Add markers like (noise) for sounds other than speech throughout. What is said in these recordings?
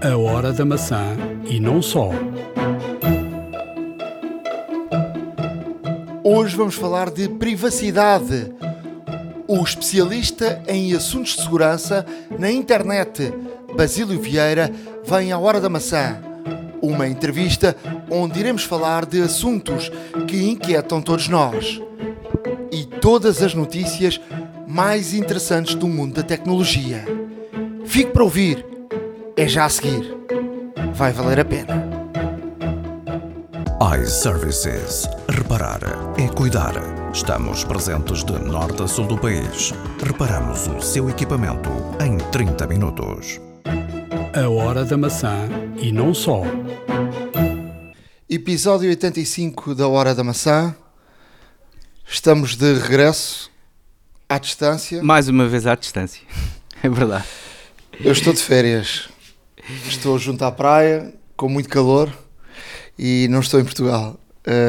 A Hora da Maçã e não só. Hoje vamos falar de privacidade. O especialista em assuntos de segurança na internet, Basílio Vieira, vem à Hora da Maçã. Uma entrevista onde iremos falar de assuntos que inquietam todos nós. E todas as notícias mais interessantes do mundo da tecnologia. Fique para ouvir. É já a seguir. Vai valer a pena. iServices. Reparar é cuidar. Estamos presentes de norte a sul do país. Reparamos o seu equipamento em 30 minutos. A Hora da Maçã e não só. Episódio 85 da Hora da Maçã. Estamos de regresso à distância. Mais uma vez à distância. (laughs) É verdade. Eu estou de férias. Estou junto à praia, com muito calor e não estou em Portugal.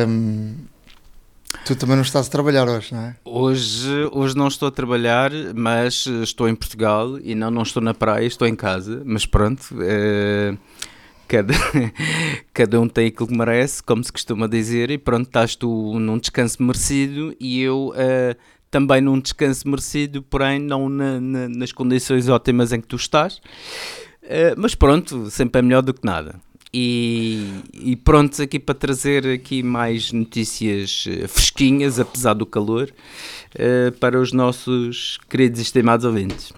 Hum, tu também não estás a trabalhar hoje, não é? Hoje, hoje não estou a trabalhar, mas estou em Portugal e não, não estou na praia, estou em casa. Mas pronto, eh, cada, (laughs) cada um tem aquilo que merece, como se costuma dizer, e pronto, estás tu num descanso merecido e eu eh, também num descanso merecido, porém não na- na- nas condições ótimas em que tu estás. Eh, mas pronto, sempre é melhor do que nada. E, e prontos aqui para trazer aqui mais notícias eh, fresquinhas, apesar do calor, eh, para os nossos queridos e estimados ouvintes.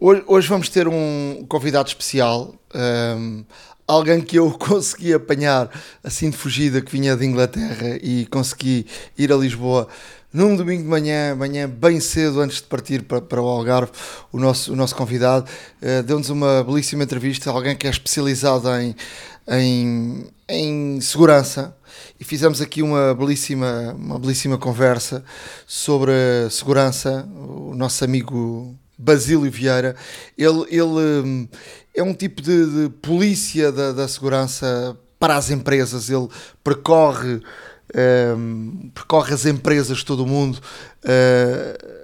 Hoje, hoje vamos ter um convidado especial, hum, alguém que eu (laughs) consegui apanhar assim de fugida, que vinha de Inglaterra e consegui ir a Lisboa num domingo de manhã, manhã bem cedo antes de partir para, para o Algarve. O nosso, o nosso convidado eh, deu-nos uma belíssima entrevista, alguém que é especializado em, em, em segurança. E fizemos aqui uma belíssima, uma belíssima conversa sobre segurança. O nosso amigo Basílio Vieira, ele, ele hum, é um tipo de, de polícia da, da segurança para as empresas. Ele percorre, hum, percorre as empresas de todo o mundo uh,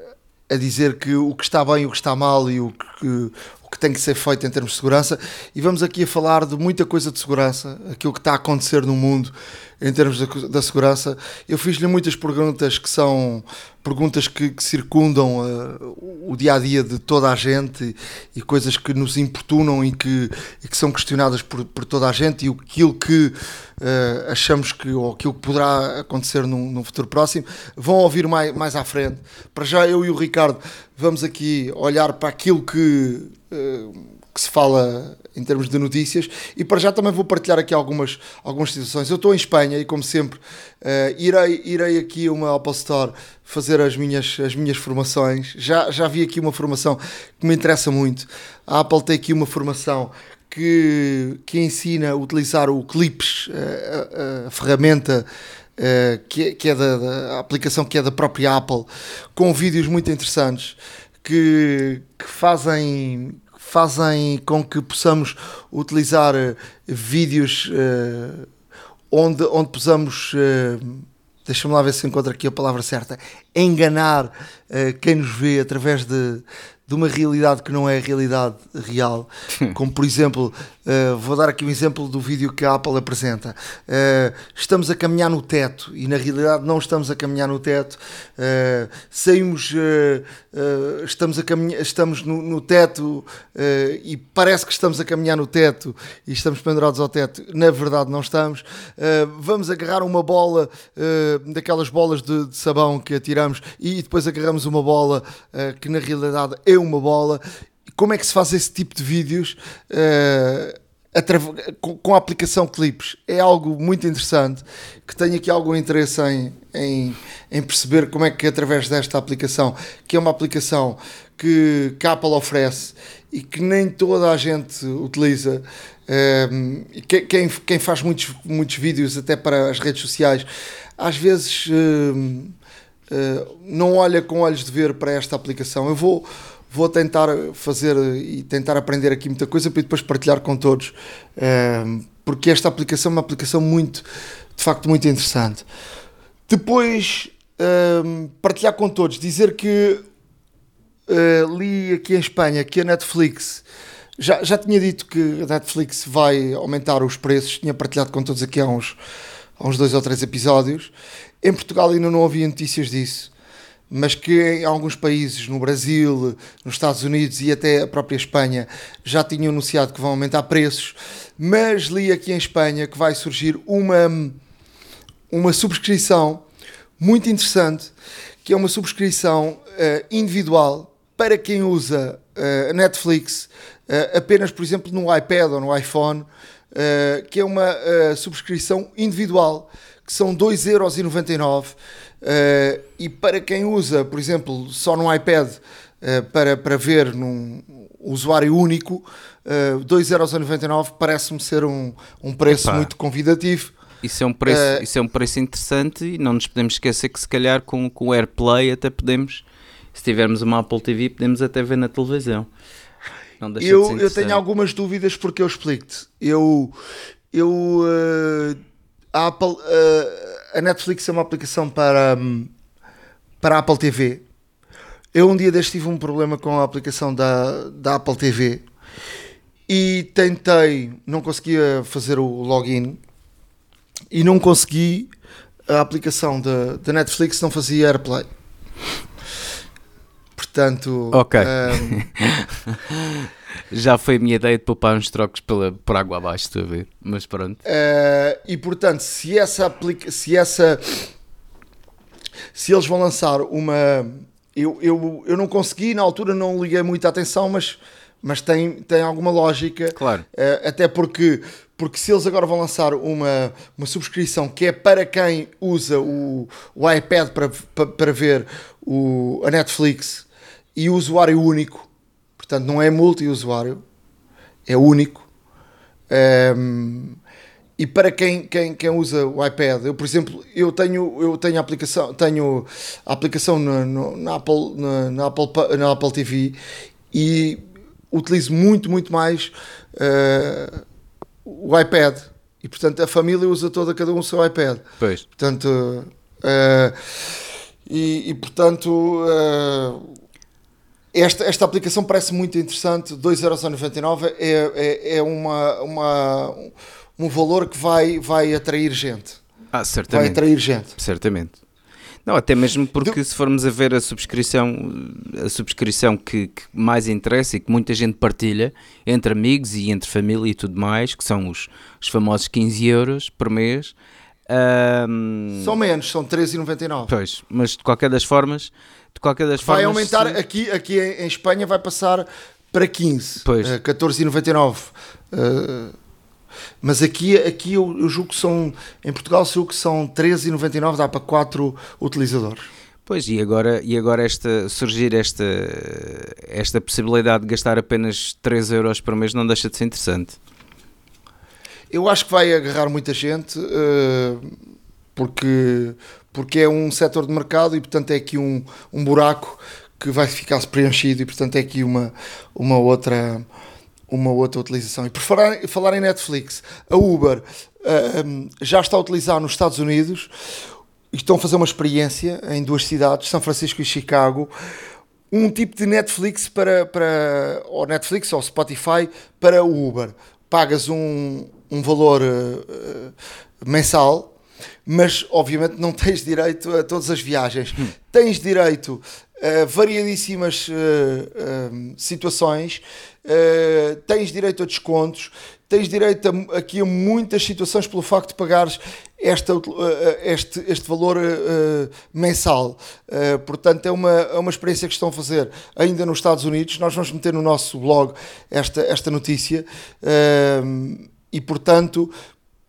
a dizer que o que está bem e o que está mal e o que, que tem que ser feito em termos de segurança. E vamos aqui a falar de muita coisa de segurança, aquilo que está a acontecer no mundo em termos da, segurança. Eu fiz-lhe muitas perguntas que são perguntas que, que circundam uh, o dia a dia de toda a gente e, e coisas que nos importunam e que, e que são questionadas por, por toda a gente e aquilo que uh, achamos que ou aquilo que poderá acontecer num, num futuro próximo vão ouvir mais, mais à frente. Para já eu e o Ricardo vamos aqui olhar para aquilo que, que se fala em termos de notícias e para já também vou partilhar aqui algumas, algumas situações. Eu estou em Espanha e como sempre uh, irei, irei aqui uma Apple Store fazer as minhas, as minhas formações. Já, já vi aqui uma formação que me interessa muito. A Apple tem aqui uma formação que, que ensina a utilizar o Clips, a, a, a ferramenta uh, que, é, que é da, da aplicação que é da própria Apple, com vídeos muito interessantes que, que fazem fazem com que possamos utilizar uh, vídeos uh, onde, onde possamos, uh, deixa-me lá ver se encontro aqui a palavra certa, enganar quem nos vê através de, de uma realidade que não é a realidade real, como por exemplo, uh, vou dar aqui um exemplo do vídeo que a Apple apresenta. Uh, estamos a caminhar no teto e na realidade não estamos a caminhar no teto, uh, saímos, estamos, a caminhar, estamos no, no teto e parece que estamos a caminhar no teto e estamos pendurados ao teto, na verdade não estamos. vamos agarrar uma bola, daquelas bolas de, de, sabão que atiramos e depois agarramos uma bola que na realidade é uma bola. Como é que se faz esse tipo de vídeos uh, com, a aplicação Clips? É algo muito interessante que tenho aqui algum interesse em, em, em, perceber como é que através desta aplicação, que é uma aplicação que, que a Apple oferece e que nem toda a gente utiliza. Um, quem, quem faz muitos, muitos vídeos até para as redes sociais às vezes uh, não olha com olhos de ver para esta aplicação. Eu vou, vou tentar fazer e tentar aprender aqui muita coisa para depois partilhar com todos, uh, porque esta aplicação é uma aplicação muito, de facto, muito interessante. Depois, uh, partilhar com todos, dizer que li aqui em Espanha que a Netflix já, já tinha dito que a Netflix vai aumentar os preços, tinha partilhado com todos aqui há uns, há uns dois ou três episódios. Em Portugal ainda não havia notícias disso, mas que em alguns países, no Brasil, nos Estados Unidos e até a própria Espanha, já tinham anunciado que vão aumentar preços. Mas li aqui em Espanha que vai surgir uma, uma subscrição muito interessante, que é uma subscrição uh, individual para quem usa uh, Netflix uh, apenas, por exemplo, no iPad ou no iPhone, que é uma subscrição individual, que são 2,99€. Uh, e para quem usa, por exemplo, só no iPad para, para ver num usuário único, uh, 2,99€ parece-me ser um, um preço Epá. muito convidativo. Isso é, um preço, uh, isso é um preço interessante e não nos podemos esquecer que se calhar com, com o AirPlay até podemos, se tivermos uma Apple TV, podemos até ver na televisão. eu, eu tenho algumas dúvidas porque eu explico-te. Eu, eu uh, a, Apple, uh, a Netflix é uma aplicação para, um, para a Apple TV. Eu um dia deste tive um problema com a aplicação da, da Apple TV e tentei, não conseguia fazer o login e não consegui a aplicação da Netflix não fazia AirPlay. Portanto, ok. Um, (laughs) já foi a minha ideia de poupar uns trocos pela, por água abaixo, estou a ver, mas pronto. Uh, e portanto, se essa aplica se essa se eles vão lançar uma eu, eu, eu não consegui, na altura não liguei muita atenção, mas mas tem, tem alguma lógica. Claro. Uh, até porque, porque se eles agora vão lançar uma, uma subscrição que é para quem usa o, o iPad para, para, para ver o, a Netflix e o usuário único, portanto não é multi-usuário, é único. Um, ehm, e para quem, quem, quem usa o iPad, eu por exemplo, eu tenho, eu tenho a aplicação, tenho a aplicação na, na, Apple, na, na, Apple, na Apple TV e utilizo muito, muito mais uh, o iPad. E portanto a família usa toda, cada um o seu iPad. Pois. Portanto, uh, e, e, portanto uh, esta, esta aplicação parece muito interessante. 2,99€ é, é, é uma, uma, um valor que vai, vai atrair gente. Ah, certamente. Vai atrair gente. Certamente. Não, até mesmo porque se formos a ver a subscrição, a subscrição que, que, mais interessa e que muita gente partilha entre amigos e entre família e tudo mais, que são os, os famosos 15 euros por mês. Um... São menos, são 13,99. Pois, mas de qualquer das formas, de qualquer das vai formas, aumentar se... aqui, aqui em Espanha vai passar para 15, pois. Uh, 14,99. Uh, mas aqui, aqui eu, eu julgo que são, em Portugal, julgo que são 13,99, dá para 4 utilizadores. Pois, e agora, e agora esta, surgir esta, esta possibilidade de gastar apenas 3 euros por mês não deixa de ser interessante. Eu acho que vai agarrar muita gente, uh, porque, porque é um setor de mercado e, portanto, é aqui um, um buraco que vai ficar preenchido e, portanto, é aqui uma, uma outra uma outra utilização. E por falar, falar em Netflix, a Uber uh, já está a utilizar nos Estados Unidos estão a fazer uma experiência em duas cidades, São Francisco e Chicago, um tipo de Netflix para, para ou Netflix ou Spotify para o Uber. Pagas um, um valor uh, mensal, mas obviamente não tens direito a todas as viagens. Hum. Tens direito a variadíssimas uh, situações uh, tens direito a descontos, tens direito a, aqui a muitas situações pelo facto de pagares esta, uh, este, este valor mensal. portanto, é uma, é uma experiência que estão a fazer ainda nos Estados Unidos. Nós vamos meter no nosso blog esta, esta notícia e, portanto,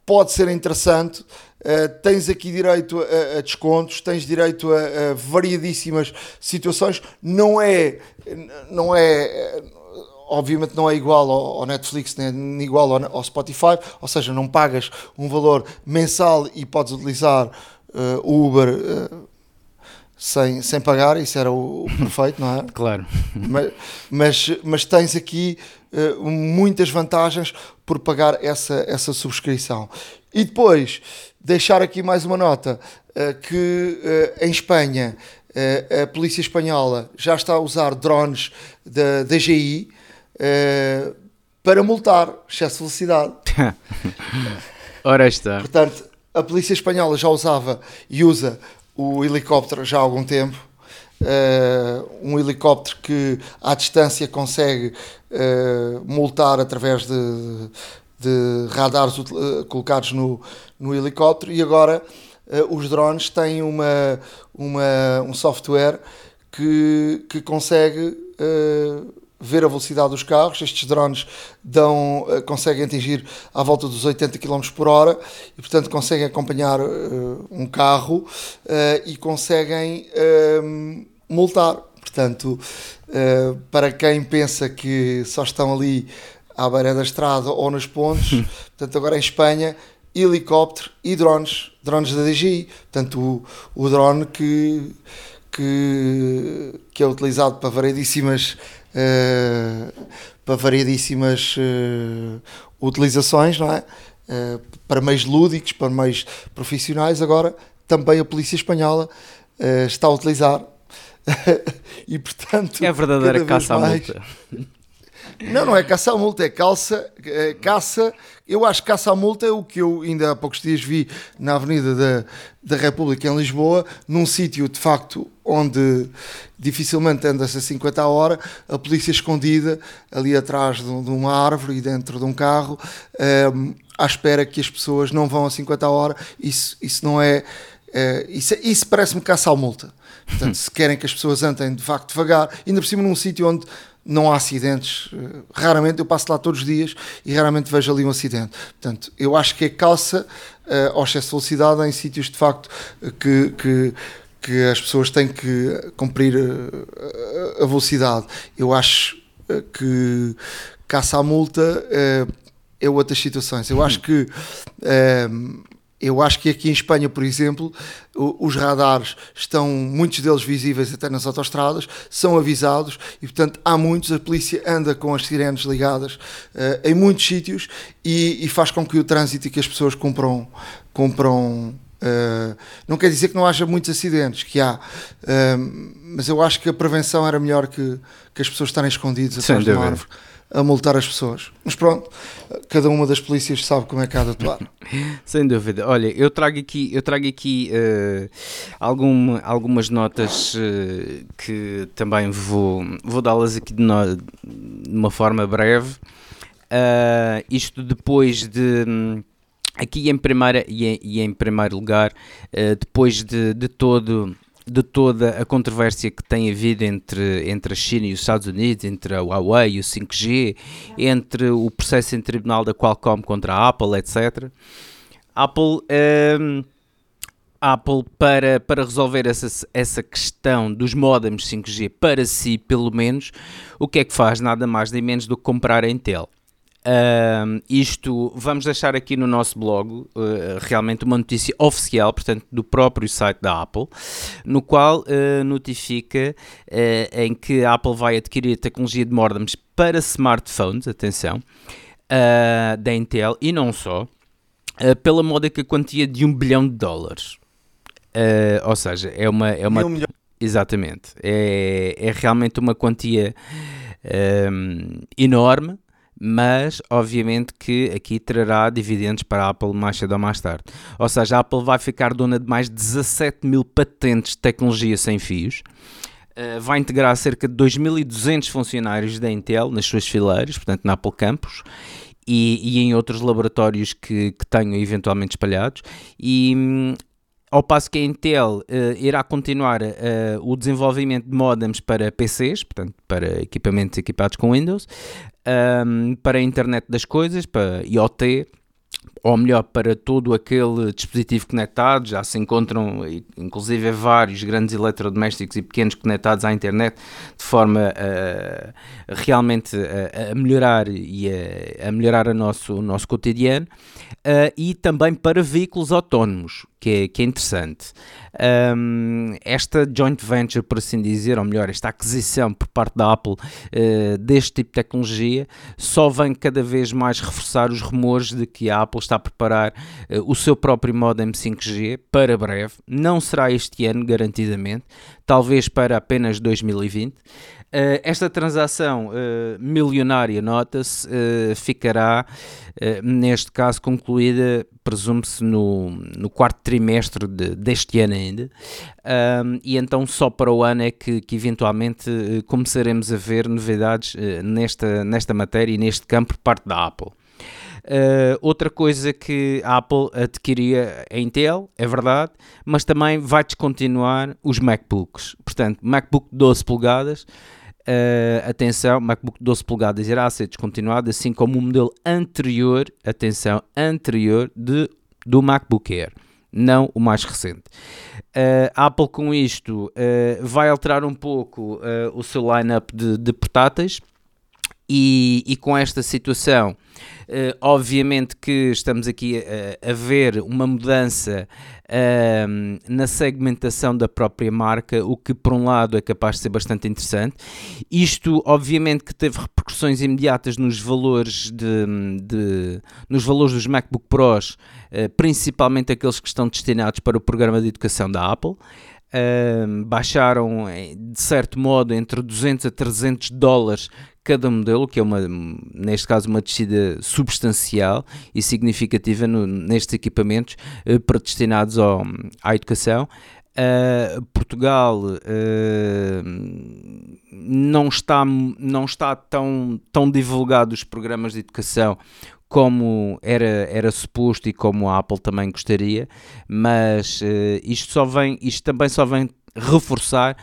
pode ser interessante. Uh, tens aqui direito a, a, descontos, tens direito a, a variadíssimas situações. Não é, não é, obviamente não é igual ao, Netflix nem igual ao, Spotify, ou seja, não pagas um valor mensal e podes utilizar uh, o Uber uh, sem, sem pagar, isso era o, o perfeito, não é? (laughs) Claro. Mas, mas, mas tens aqui muitas vantagens por pagar essa, essa subscrição. E depois, deixar aqui mais uma nota, que em Espanha a polícia espanhola já está a usar drones da DGI, para multar excesso de velocidade. (laughs) Ora está. Portanto, a polícia espanhola já usava e usa o helicóptero já há algum tempo. Um helicóptero que à distância consegue multar através de, de radares uh, colocados no, no helicóptero e agora os drones têm uma, uma, um software que, que consegue ver a velocidade dos carros. Estes drones dão, uh, conseguem atingir à volta dos 80 km por hora e, portanto, conseguem acompanhar uh, um carro uh, e conseguem multar. Portanto, para quem pensa que só estão ali à beira da estrada ou nos pontos, (laughs) portanto, agora em Espanha, helicóptero e drones, drones da DGI. Portanto, o, o drone que, que, que é utilizado para variedíssimas uh, para variedíssimas uh, utilizações, não é? Uh, para meios lúdicos, para meios profissionais, agora também a polícia espanhola está a utilizar (laughs) e portanto é a verdadeira caça à multa não, não é caça à multa, é calça, é caça. Eu acho que caça à multa é o que eu ainda há poucos dias vi na Avenida da, da República em Lisboa, num sítio de facto onde dificilmente anda-se a 50 a hora, a polícia escondida ali atrás de, de uma árvore e dentro de um carro, um, ehm, à espera que as pessoas não vão a 50 a hora. Isso, isso não é. é isso, isso parece-me caça à multa. Portanto, se querem que as pessoas andem de facto devagar, ainda por cima num sítio onde não há acidentes. Eh, raramente, eu passo lá todos os dias e raramente vejo ali um acidente. Portanto, eu acho que é calça uh, ao excesso de velocidade em sítios de facto que, que, que as pessoas têm que cumprir a velocidade. Eu acho que caça à multa é outras situações. Eu acho que eu acho que aqui em Espanha, por exemplo, os radares estão, muitos deles visíveis até nas autostradas, são avisados e, portanto, há muitos. A polícia anda com as sirenes ligadas uh, em muitos sítios e, e, faz com que o trânsito e que as pessoas compram. compram uh, não quer dizer que não haja muitos acidentes, que há, uh, mas eu acho que a prevenção era melhor que, que as pessoas estarem escondidas atrás de uma árvore a multar as pessoas. Mas pronto, cada uma das polícias sabe como é que há de atuar. (laughs) Sem dúvida. Olha, eu trago aqui, eu trago aqui uh, algum, algumas notas uh, que também vou, vou dá-las aqui de, no, de, uma forma breve. Uh, isto depois de. Aqui em, primeira, e, em, e em primeiro lugar, depois de, de todo de toda a controvérsia que tem havido entre, entre a China e os Estados Unidos, entre a Huawei e o 5G, entre o processo em tribunal da Qualcomm contra a Apple, etc. Apple, um, Apple para, para resolver essa, essa questão dos modems 5G para si, pelo menos, o que é que faz? Nada mais nem menos do que comprar a Intel. Uh, isto vamos deixar aqui no nosso blog uh, realmente uma notícia oficial, portanto, do próprio site da Apple, no qual uh, notifica uh, em que a Apple vai adquirir a tecnologia de modems para smartphones, atenção, da Intel e não só, pela módica quantia de um bilhão de dólares. ou seja, é uma. É uma um exatamente. É, é realmente uma quantia um, enorme mas obviamente que aqui trará dividendos para a Apple mais cedo ou mais tarde. Ou seja, a Apple vai ficar dona de mais de 17 mil patentes de tecnologia sem fios. Uh, vai integrar cerca de 2.200 funcionários da Intel nas suas fileiras, portanto na Apple Campus, e, e em outros laboratórios que, que tenham eventualmente espalhados. E, hum, ao passo que a Intel uh, irá continuar uh, o desenvolvimento de modems para PCs, portanto, para equipamentos equipados com Windows, um, para a internet das coisas, para IoT, ou melhor, para todo aquele dispositivo conectado, já se encontram inclusive vários grandes eletrodomésticos e pequenos conectados à internet, de forma a, realmente a, a melhorar e a, a, melhorar a nosso, o nosso cotidiano, uh, e também para veículos autónomos, que é, que é interessante. Um, esta joint venture, por assim dizer, ou melhor, esta aquisição por parte da Apple uh, deste tipo de tecnologia, só vem cada vez mais reforçar os rumores de que a Apple está a preparar uh, o seu próprio modem 5G para breve. Não será este ano, garantidamente, talvez para apenas 2020. Uh, esta transação uh, milionária, nota-se, uh, ficará, neste caso, concluída, presume-se, no, no quarto trimestre de, deste ano ainda, e então só para o ano é que, que eventualmente começaremos a ver novidades nesta, nesta matéria e neste campo por parte da Apple. Uh, outra coisa que a Apple adquiria a Intel, é verdade, mas também vai descontinuar os MacBooks. Portanto, MacBook 12 polegadas Uh, atenção, MacBook 12 polegadas irá ser descontinuado, assim como o modelo anterior, atenção, anterior de, do MacBook Air, não o mais recente. Uh, a Apple com isto uh, vai alterar um pouco o seu lineup de, de portáteis e, e com esta situação Uh, obviamente que estamos aqui a, a ver uma mudança uh, na segmentação da própria marca, o que por um lado é capaz de ser bastante interessante. Isto, obviamente, que teve repercussões imediatas nos valores de, de nos valores dos MacBook Pros, uh, principalmente aqueles que estão destinados para o programa de educação da Apple. Uh, baixaram de certo modo entre 200 a 300 dólares cada modelo, que é uma, neste caso uma descida substancial e significativa no, nestes equipamentos uh, predestinados ao, à educação. Uh, Portugal uh, não está, não está tão, tão divulgado os programas de educação como era, era suposto e como a Apple também gostaria, mas uh, isto, só vem, isto também só vem reforçar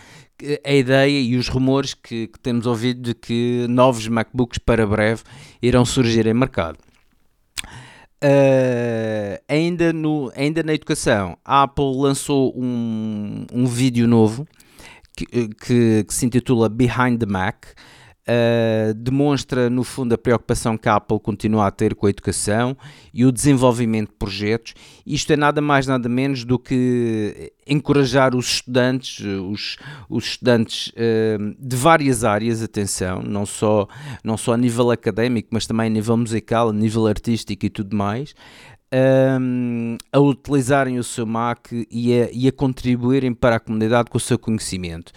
a ideia e os rumores que, que, temos ouvido de que novos MacBooks para breve irão surgir em mercado. Uh, ainda, no, ainda na educação, a Apple lançou um, um vídeo novo que, que, que se intitula Behind the Mac uh, demonstra, no fundo, a preocupação que a Apple continua a ter com a educação e o desenvolvimento de projetos. Isto é nada mais, nada menos do que encorajar os estudantes, os, os estudantes uh, de várias áreas, atenção, não só, não só a nível académico, mas também a nível musical, a nível artístico e tudo mais, um, a utilizarem o seu Mac e a, e a, contribuírem para a comunidade com o seu conhecimento.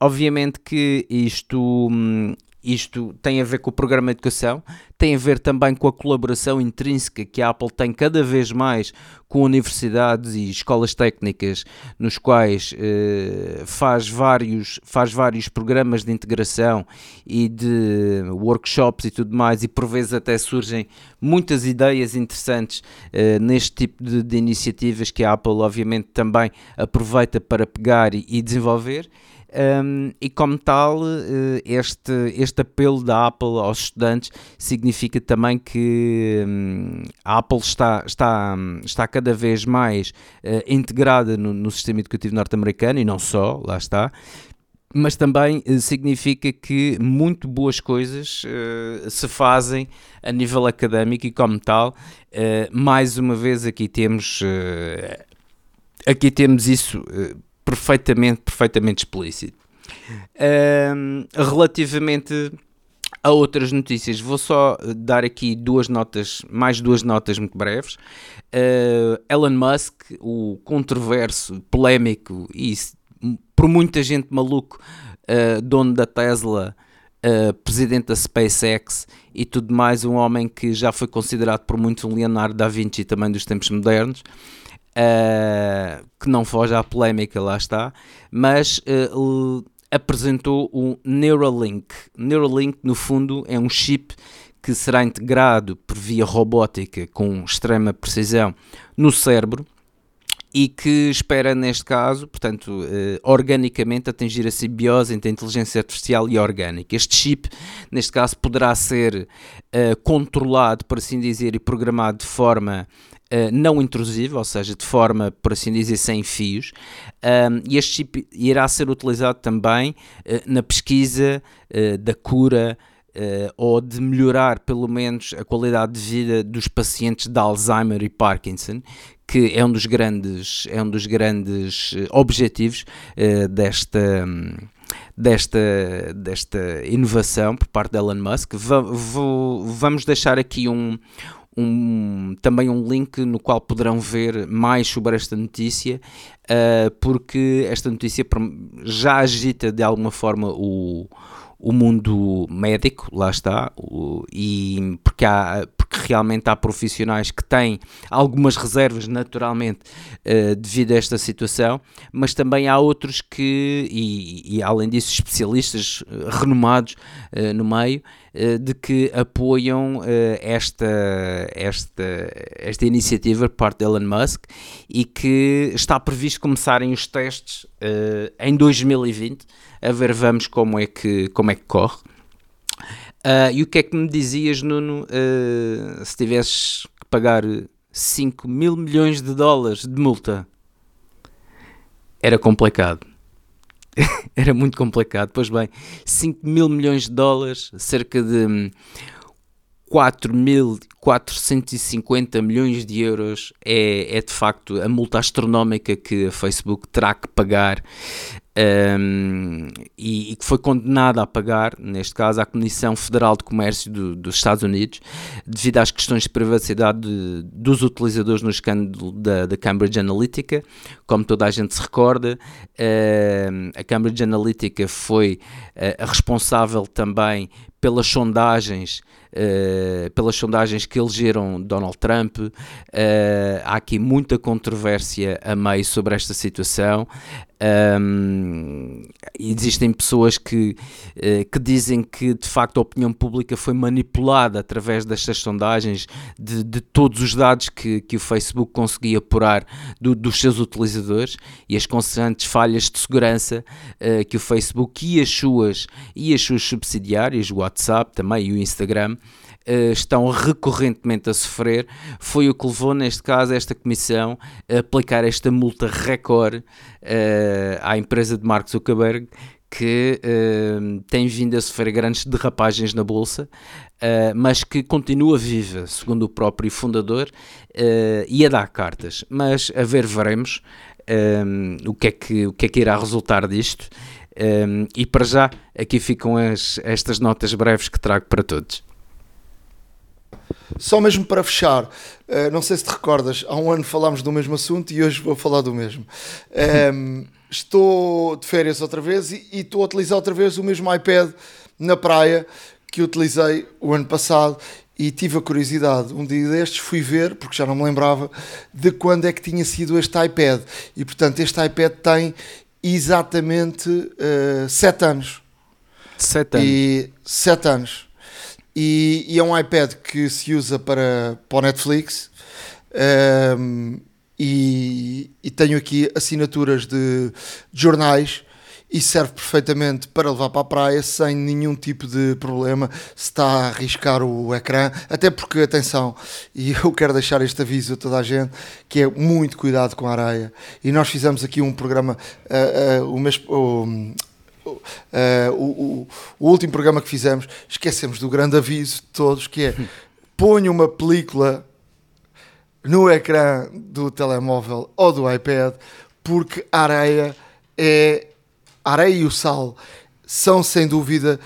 Obviamente que isto, hum, isto tem a ver com o programa de educação, tem a ver também com a colaboração intrínseca que a Apple tem cada vez mais com universidades e escolas técnicas, nos quais eh, faz, vários, faz vários programas de integração e de workshops e tudo mais, e por vezes até surgem muitas ideias interessantes eh, neste tipo de, de, iniciativas que a Apple, obviamente, também aproveita para pegar e, e desenvolver. Um, e como tal, eh, este, este apelo da Apple aos estudantes significa também que um, a Apple está, está, está cada vez mais uh, integrada no, no sistema educativo norte-americano e não só, lá está, mas também uh, significa que muito boas coisas uh, se fazem a nível académico e como tal, uh, mais uma vez aqui temos aqui temos isso perfeitamente, perfeitamente explícito. Um, relativamente a outras notícias, vou só dar aqui duas notas, mais duas notas muito breves. Uh, Elon Musk, o controverso, polémico e por muita gente maluco, uh, dono da Tesla, uh, presidente da SpaceX e tudo mais, um homem que já foi considerado por muitos um Leonardo da Vinci também dos tempos modernos uh, que não foge à polémica, lá está, mas uh, apresentou o Neuralink. Neuralink, no fundo, é um chip que será integrado por via robótica com extrema precisão no cérebro e que espera, neste caso, portanto, eh, organicamente atingir a simbiose entre a inteligência artificial e orgânica. Este chip, neste caso, poderá ser eh, controlado, por assim dizer, e programado de forma Uh, não intrusiva, ou seja, de forma, por assim dizer, sem fios, um, e este chip irá ser utilizado também uh, na pesquisa uh, da cura ou de melhorar, pelo menos, a qualidade de vida dos pacientes de Alzheimer e Parkinson, que é um dos grandes, é um dos grandes objetivos desta. Um, desta, desta inovação por parte de Elon Musk. vamos deixar aqui um, um, também um link no qual poderão ver mais sobre esta notícia, uh, porque esta notícia já agita de alguma forma o, o mundo médico, lá está, o, e porque, há, porque realmente há profissionais que têm algumas reservas naturalmente uh, devido a esta situação, mas também há outros que, e, e além disso, especialistas uh, renomados uh, no meio, de que apoiam esta, esta, esta iniciativa por parte de Elon Musk e que está previsto começarem os testes em 2020 a ver vamos como é que, como é que corre. Uh, e o que é que me dizias, Nuno, uh, se tivesses que pagar 5 mil milhões de dólares de multa? Era complicado. (laughs) Era muito complicado. Pois bem, 5 mil milhões de dólares, cerca de 4.450 milhões de euros é, é de facto a multa astronómica que a Facebook terá que pagar um, e, que foi condenada a pagar, neste caso, à Comissão Federal de Comércio do, dos Estados Unidos, devido às questões de privacidade de, dos utilizadores no escândalo da, da, Cambridge Analytica. Como toda a gente se recorda, a Cambridge Analytica foi uh, responsável também pelas sondagens uh, pelas sondagens que elegeram Donald Trump. Uh, há aqui muita controvérsia a meio sobre esta situação. Um, existem pessoas que, uh, que dizem que de facto a opinião pública foi manipulada através destas sondagens, de, de todos os dados que, que o Facebook conseguia apurar do, dos seus utilizadores e as constantes falhas de segurança que o Facebook e as suas e as suas subsidiárias, o WhatsApp também e o Instagram, uh, estão recorrentemente a sofrer, foi o que levou, neste caso, esta comissão a aplicar esta multa recorde uh, à empresa de Mark Zuckerberg, que uh, tem vindo a sofrer grandes derrapagens na bolsa, mas que continua viva, segundo o próprio fundador, e a dar cartas. Mas a ver, veremos o, que é que, o que é que irá resultar disto. Um, e para já, aqui ficam as, estas notas breves que trago para todos. Só mesmo para fechar, uh, não sei se te recordas, há um ano falámos do mesmo assunto e hoje vou falar do mesmo. Um, ehm, (laughs) estou de férias outra vez e, e estou a utilizar outra vez o mesmo iPad na praia que utilizei o ano passado e tive a curiosidade, um dia destes fui ver, porque já não me lembrava, de quando é que tinha sido este iPad. E portanto, este iPad tem exatamente uh, sete anos. Sete anos. E sete anos. E, e, é um iPad que se usa para, para o Netflix. Um, e, e, tenho aqui assinaturas de, de, jornais e serve perfeitamente para levar para a praia sem nenhum tipo de problema se está a arriscar o ecrã, até porque, atenção, e (laughs) eu quero deixar este aviso a toda a gente, que é muito cuidado com a areia, e nós fizemos aqui um programa uh, uh, o mês, uh, uh, o, o, o, último programa que fizemos, esquecemos do grande aviso de todos, que é (laughs) ponha uma película no ecrã do telemóvel ou do iPad, porque a areia é a areia e o sal são sem dúvida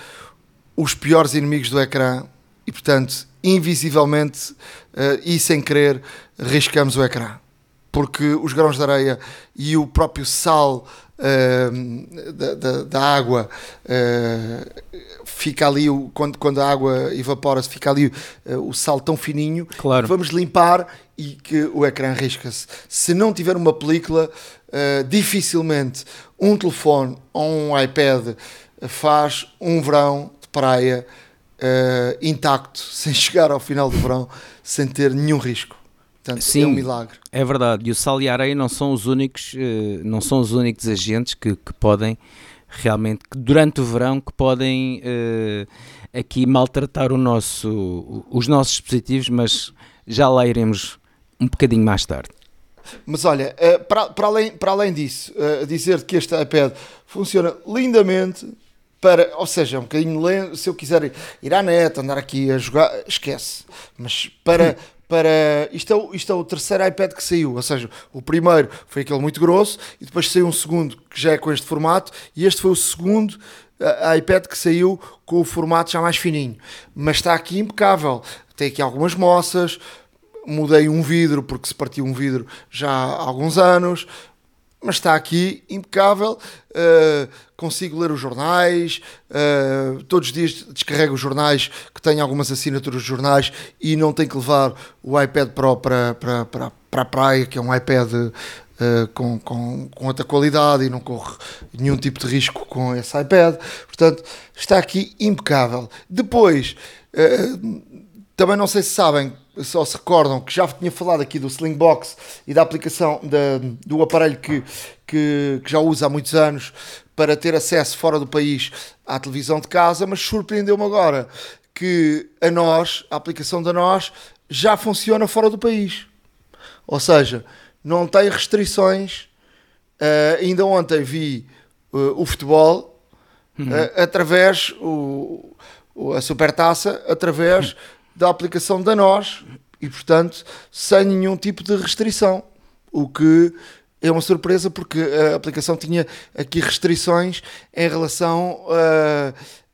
os piores inimigos do ecrã e portanto invisivelmente uh, e sem querer riscamos o ecrã porque os grãos de areia e o próprio sal uh, da, da, da, água uh, fica ali, quando, quando a água evapora-se, fica ali o sal tão fininho. Claro. Vamos limpar e que o ecrã risca-se. Se não tiver uma película, dificilmente um telefone ou um iPad faz um verão de praia intacto, (laughs) sem chegar ao final do verão, sem ter nenhum risco. Portanto, Sim, é um milagre. É verdade. E o sal e a areia não são os únicos, uh, não são os únicos agentes que, que podem realmente, que durante o verão, que podem uh, aqui maltratar o nosso, os nossos dispositivos, mas já lá iremos um bocadinho mais tarde. Mas olha, uh, para, para, além, para além disso, dizer que este iPad funciona lindamente para, ou seja, um bocadinho lento, se eu quiser ir à net, andar aqui a jogar, esquece. Mas para, para. Isto é, o, isto é o terceiro iPad que saiu, ou seja, o primeiro foi aquele muito grosso e depois saiu um segundo que já é com este formato, e este foi o segundo uh, iPad que saiu com o formato já mais fininho. Mas está aqui impecável. tem aqui algumas moças, mudei um vidro porque se partiu um vidro já há alguns anos, mas está aqui impecável. Uh, consigo ler os jornais, uh, todos os dias descarrego os jornais que têm algumas assinaturas de jornais e não tenho que levar o iPad Pro para, para, para, para a praia, que é um iPad uh, com, com, com outra qualidade e não corre nenhum tipo de risco com esse iPad. Portanto, está aqui impecável. Depois, também não sei se sabem, só se recordam que já tinha falado aqui do Slingbox e da aplicação da, do aparelho que, que, que, já usa há muitos anos para ter acesso fora do país à televisão de casa, mas surpreendeu-me agora que a nós, a aplicação da nós, já funciona fora do país. Ou não tem restrições. Uh, ainda ontem vi uh, o futebol uhum. uh, através o, a supertaça através da aplicação da nós e, portanto, sem nenhum tipo de restrição. O que é uma surpresa porque a aplicação tinha aqui restrições em relação uh,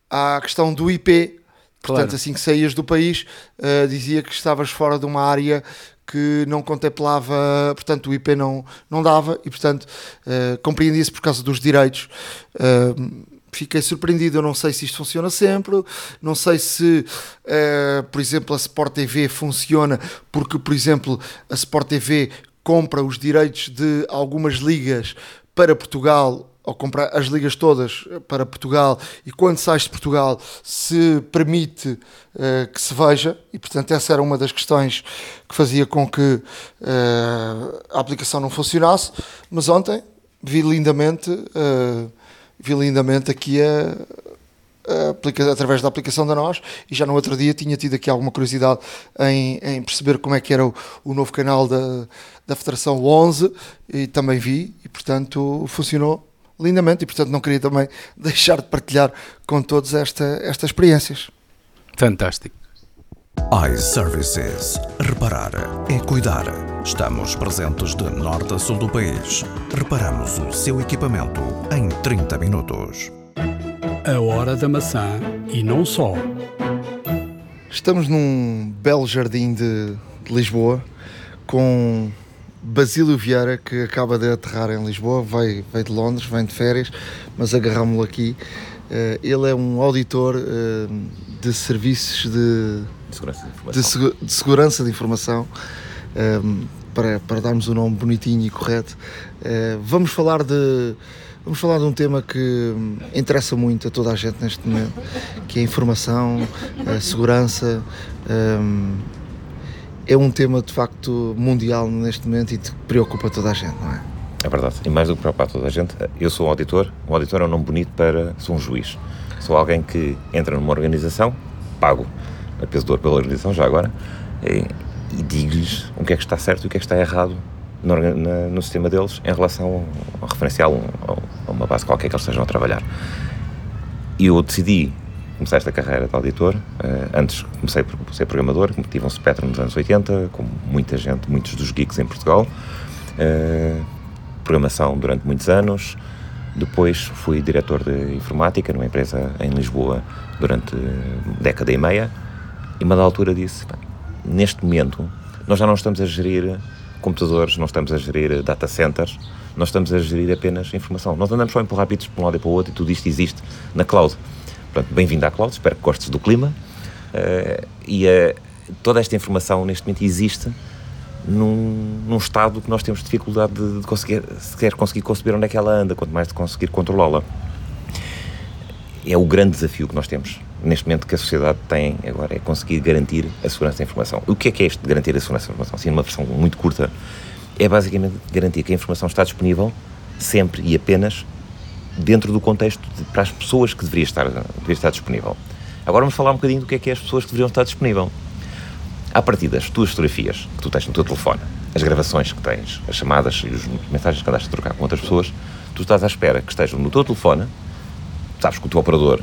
à questão do IP. Portanto, claro. assim que saías do país, uh, dizia que estavas fora de uma área que não contemplava, portanto, o IP não, não dava e, portanto, uh, compreendia-se por causa dos direitos. Uh, fiquei surpreendido. Eu não sei se isto funciona sempre, não sei se, uh, por exemplo, a Sport TV funciona porque, por exemplo, a Sport TV compra os direitos de algumas ligas para Portugal ou comprar as ligas todas para Portugal e quando sais de Portugal se permite uh, que se veja e portanto essa era uma das questões que fazia com que uh, a aplicação não funcionasse mas ontem vi lindamente uh, vi lindamente aqui a, a, através da aplicação da nós e já no outro dia tinha tido aqui alguma curiosidade em, em perceber como é que era o, o, novo canal da, da Federação 11 e também vi e portanto funcionou lindamente e portanto não queria também (laughs) deixar de partilhar com todos esta, estas experiências. Fantástico iServices. Reparar é cuidar. Estamos presentes de norte a sul do país. Reparamos o seu equipamento em 30 minutos. A hora da maçã e não só. Estamos num belo jardim de, de Lisboa com Basílio Vieira que acaba de aterrar em Lisboa, veio, veio de Londres, vem de férias, mas agarrámo-lo aqui. Uh, ele é um auditor uh, de serviços de de segurança de informação. De, de segurança de informação. Um, ehm, para, para darmos o um nome bonitinho e correto, uh, vamos falar de vamos falar de um tema que interessa muito a toda a gente neste momento, que é a informação, a segurança. Um, ehm, é um tema de facto mundial neste momento e que preocupa toda a gente, não é? É verdade, e mais do que preocupar toda a gente, eu sou um auditor, um auditor é um nome bonito para. sou um juiz. Sou alguém que entra numa organização, pago a peso de ouro pela organização, já agora, e, e digo-lhes o que é que está certo e o que é que está errado no, na, no sistema deles em relação ao referencial, a uma base qualquer que eles estejam a trabalhar. E eu decidi começar esta carreira de auditor. Uh, antes comecei por ser programador, tive um Spectrum nos anos 80, como muita gente, muitos dos geeks em Portugal. Uh, programação durante muitos anos. Depois fui diretor de informática numa empresa em Lisboa durante década e meia. E uma da altura disse: neste momento, nós já não estamos a gerir computadores, não estamos a gerir data centers, nós estamos a gerir apenas informação. Nós andamos só a empurrar bits para um lado e para o outro e tudo isto existe na cloud. Portanto, bem-vindo à cloud, espero que gostes do clima. Uh, e uh, toda esta informação neste momento existe num, num, estado que nós temos dificuldade de, de conseguir, sequer conseguir conceber onde é que ela anda, quanto mais de conseguir controlá-la. É o grande desafio que nós temos neste momento que a sociedade tem agora é conseguir garantir a segurança da informação. O que é que é isto de garantir a segurança da informação? Assim, numa versão muito curta, é basicamente garantir que a informação está disponível sempre e apenas dentro do contexto de, para as pessoas que deveria estar, deveria estar disponível. Agora vamos falar um bocadinho do que é que é as pessoas que deveriam estar disponível. A partir das tuas fotografias que tu tens no teu telefone, as gravações que tens, as chamadas e as mensagens que andaste a trocar com outras pessoas, tu estás à espera que estejam no teu telefone, sabes que o teu operador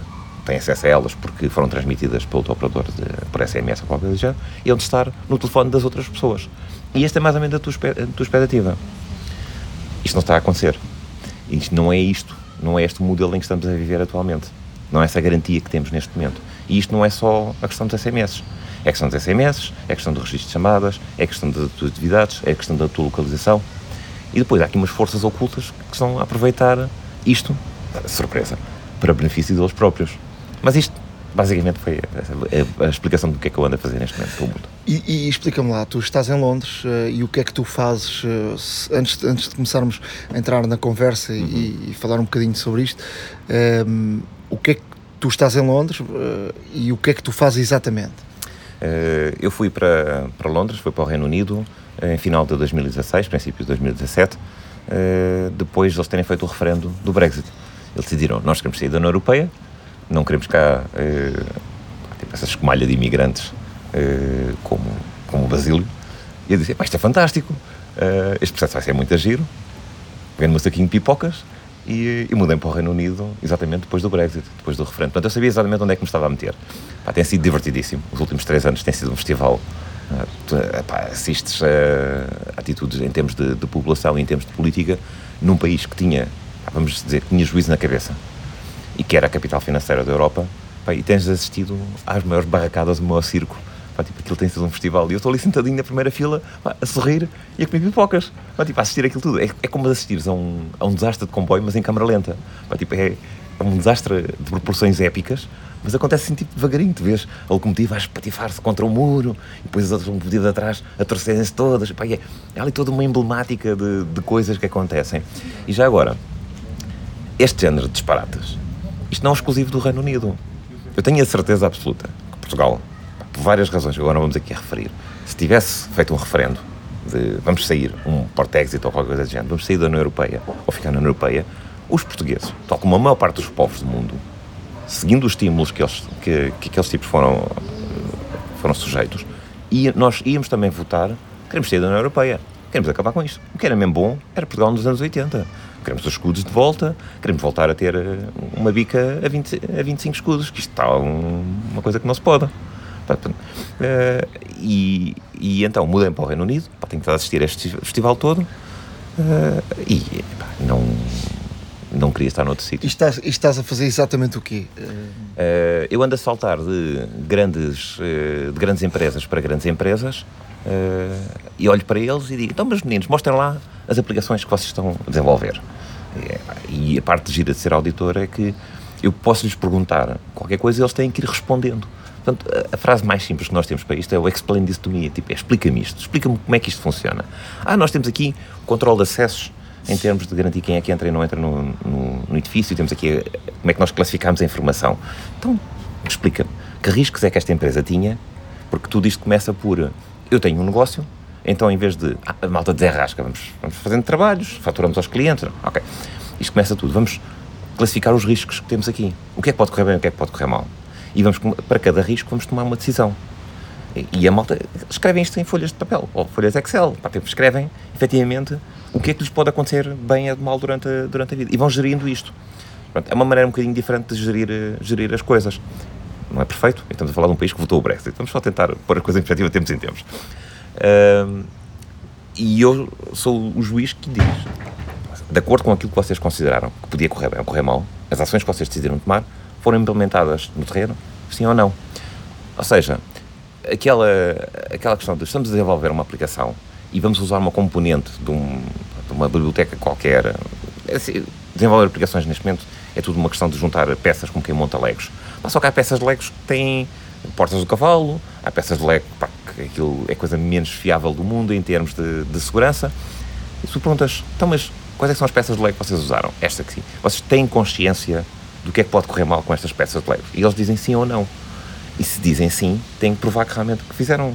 tem acesso a elas porque foram transmitidas pelo teu operador de, por SMS ou qualquer coisa já, e onde estar no telefone das outras pessoas. E esta é mais ou menos a tua, a tua expectativa. Isto não está a acontecer. Isto não é isto, não é este modelo em que estamos a viver atualmente. Não é essa garantia que temos neste momento. E isto não é só a questão dos SMS. É a questão dos SMS, é a questão do registro de chamadas, é a questão das tuas atividades, é a questão da tua localização. E depois há aqui umas forças ocultas que estão a aproveitar isto, surpresa, para benefício deles próprios. Mas isto, basicamente, foi a, a, a, explicação do que é que eu ando a fazer neste momento pelo mundo. E, e explica-me lá, tu estás em Londres uh, e o que é que tu fazes, uh, antes, antes de começarmos a entrar na conversa uhum. e, e, falar um bocadinho sobre isto, um, o que é que tu estás em Londres uh, e o que é que tu fazes exatamente? eu fui para, para Londres, fui para o Reino Unido em final de 2016, princípios de 2017, depois de eles terem feito o referendo do Brexit. Eles decidiram, nós queremos sair da União Europeia, não queremos cá tipo, essa escumalha de imigrantes uh, como, como o Basílio, e eu disse, isto é fantástico, uh, este processo vai ser muito giro, peguei um saquinho de pipocas e, e mudei para o Reino Unido exatamente depois do Brexit, depois do referendo. Portanto, eu sabia exatamente onde é que me estava a meter. Pá, tem sido divertidíssimo. Os últimos três anos tem sido um festival. Uh, assistes a atitudes em termos de, de população e em termos de política num país que tinha, vamos dizer, tinha juízo na cabeça e que era a capital financeira da Europa, pá, e tens assistido às maiores barracadas do meu circo Pá, tipo, aquilo tem sido um festival. E eu estou ali sentadinho na primeira fila, pá, a sorrir e a comer pipocas. Pá, tipo, a assistir aquilo tudo. É, é como assistires a um, a um desastre de comboio, mas em câmara lenta. Pá, tipo, é, é um desastre de proporções épicas, mas acontece assim tipo devagarinho. Tu vês a locomotiva a espatifar-se contra o muro e depois as outras locomotivas atrás a torcerem-se todas. Pá, é, é ali toda uma emblemática de, de coisas que acontecem. E já agora, este género de disparates, isto não é exclusivo do Reino Unido. Eu tenho a certeza absoluta que Portugal por várias razões que agora não vamos aqui referir, se tivesse feito um referendo de vamos sair, um port-exit ou qualquer coisa do género, vamos sair da União Europeia ou ficar na União Europeia, os portugueses, tal como a maior parte dos povos do mundo, seguindo os estímulos que, eles, que, que aqueles tipos foram, foram sujeitos, e nós íamos também votar, queremos sair da União Europeia, queremos acabar com isto. O que era mesmo bom era Portugal nos anos 80. Queremos os escudos de volta, queremos voltar a ter uma bica a, 20, a 25 escudos, que isto está um, uma coisa que não se pode. Uh, e, e, então mudei para o Reino Unido, pá, tenho que assistir a este festival todo uh, e pá, não, não queria estar noutro sítio. E estás, e estás a fazer exatamente o quê? Uh, eu ando a saltar de grandes, de grandes empresas para grandes empresas e olho para eles e digo: então, meus meninos, mostrem lá as aplicações que vocês estão a desenvolver. E, e a parte de gira de ser auditor é que eu posso lhes perguntar qualquer coisa e eles têm que ir respondendo. Portanto, a, frase mais simples que nós temos para isto é o explain this to me, tipo, é, explica-me isto, explica-me como é que isto funciona. Ah, nós temos aqui o controle de acessos em termos de garantir quem é que entra e não entra no, no, no edifício, temos aqui a, como é que nós classificamos a informação. Então, explica-me, que riscos é que esta empresa tinha? Porque tudo isto começa por, eu tenho um negócio, então em vez de, ah, a malta desenrasca, vamos, vamos fazendo trabalhos, faturamos aos clientes, ok. Isto começa tudo, vamos classificar os riscos que temos aqui. O que é que pode correr bem o que é que pode correr mal? e vamos, para cada risco vamos tomar uma decisão. E a malta escrevem isto em folhas de papel ou folhas Excel. Tipo, escrevem efetivamente o que é que lhes pode acontecer bem ou mal durante a, durante a vida. E vão gerindo isto. Pronto, é uma maneira um bocadinho diferente de gerir, gerir as coisas. Não é perfeito. Estamos a falar de um país que votou o Brexit. Vamos só tentar pôr a coisa em perspectiva tempos em tempos. Uh, e eu sou o juiz que diz, de acordo com aquilo que vocês consideraram que podia correr bem ou correr mal, as ações que vocês decidiram tomar, foram implementadas no terreno, sim ou não. Ou seja, aquela, aquela questão de estamos a desenvolver uma aplicação e vamos usar uma componente de, um, de uma biblioteca qualquer. É assim, desenvolver aplicações neste momento é tudo uma questão de juntar peças como quem monta legos. Mas só que há peças de legos que têm portas do cavalo, há peças de lego pá, que aquilo é a coisa menos fiável do mundo em termos de, de segurança. E tu perguntas, então, mas quais é são as peças de lego que vocês usaram? Esta aqui. Vocês têm consciência do que é que pode correr mal com estas peças de Lego. E eles dizem sim ou não. E se dizem sim, têm que provar que realmente fizeram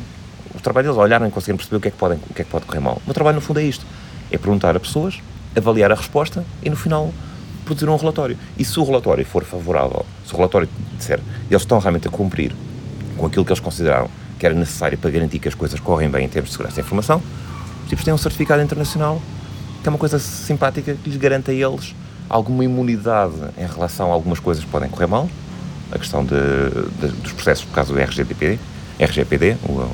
o trabalho deles, olharam e conseguiram perceber o que, é que podem, o que é que pode correr mal. O meu trabalho, no fundo, é isto: é perguntar a pessoas, avaliar a resposta e, no final, produzir um relatório. E se o relatório for favorável, se o relatório disser eles estão realmente a cumprir com aquilo que eles consideraram que era necessário para garantir que as coisas correm bem em termos de segurança da informação, os tipos têm um certificado internacional que é uma coisa simpática que lhes garante a eles alguma imunidade em relação a algumas coisas que podem correr mal, a questão de, de, dos processos por causa do RGPD, RGPD, o,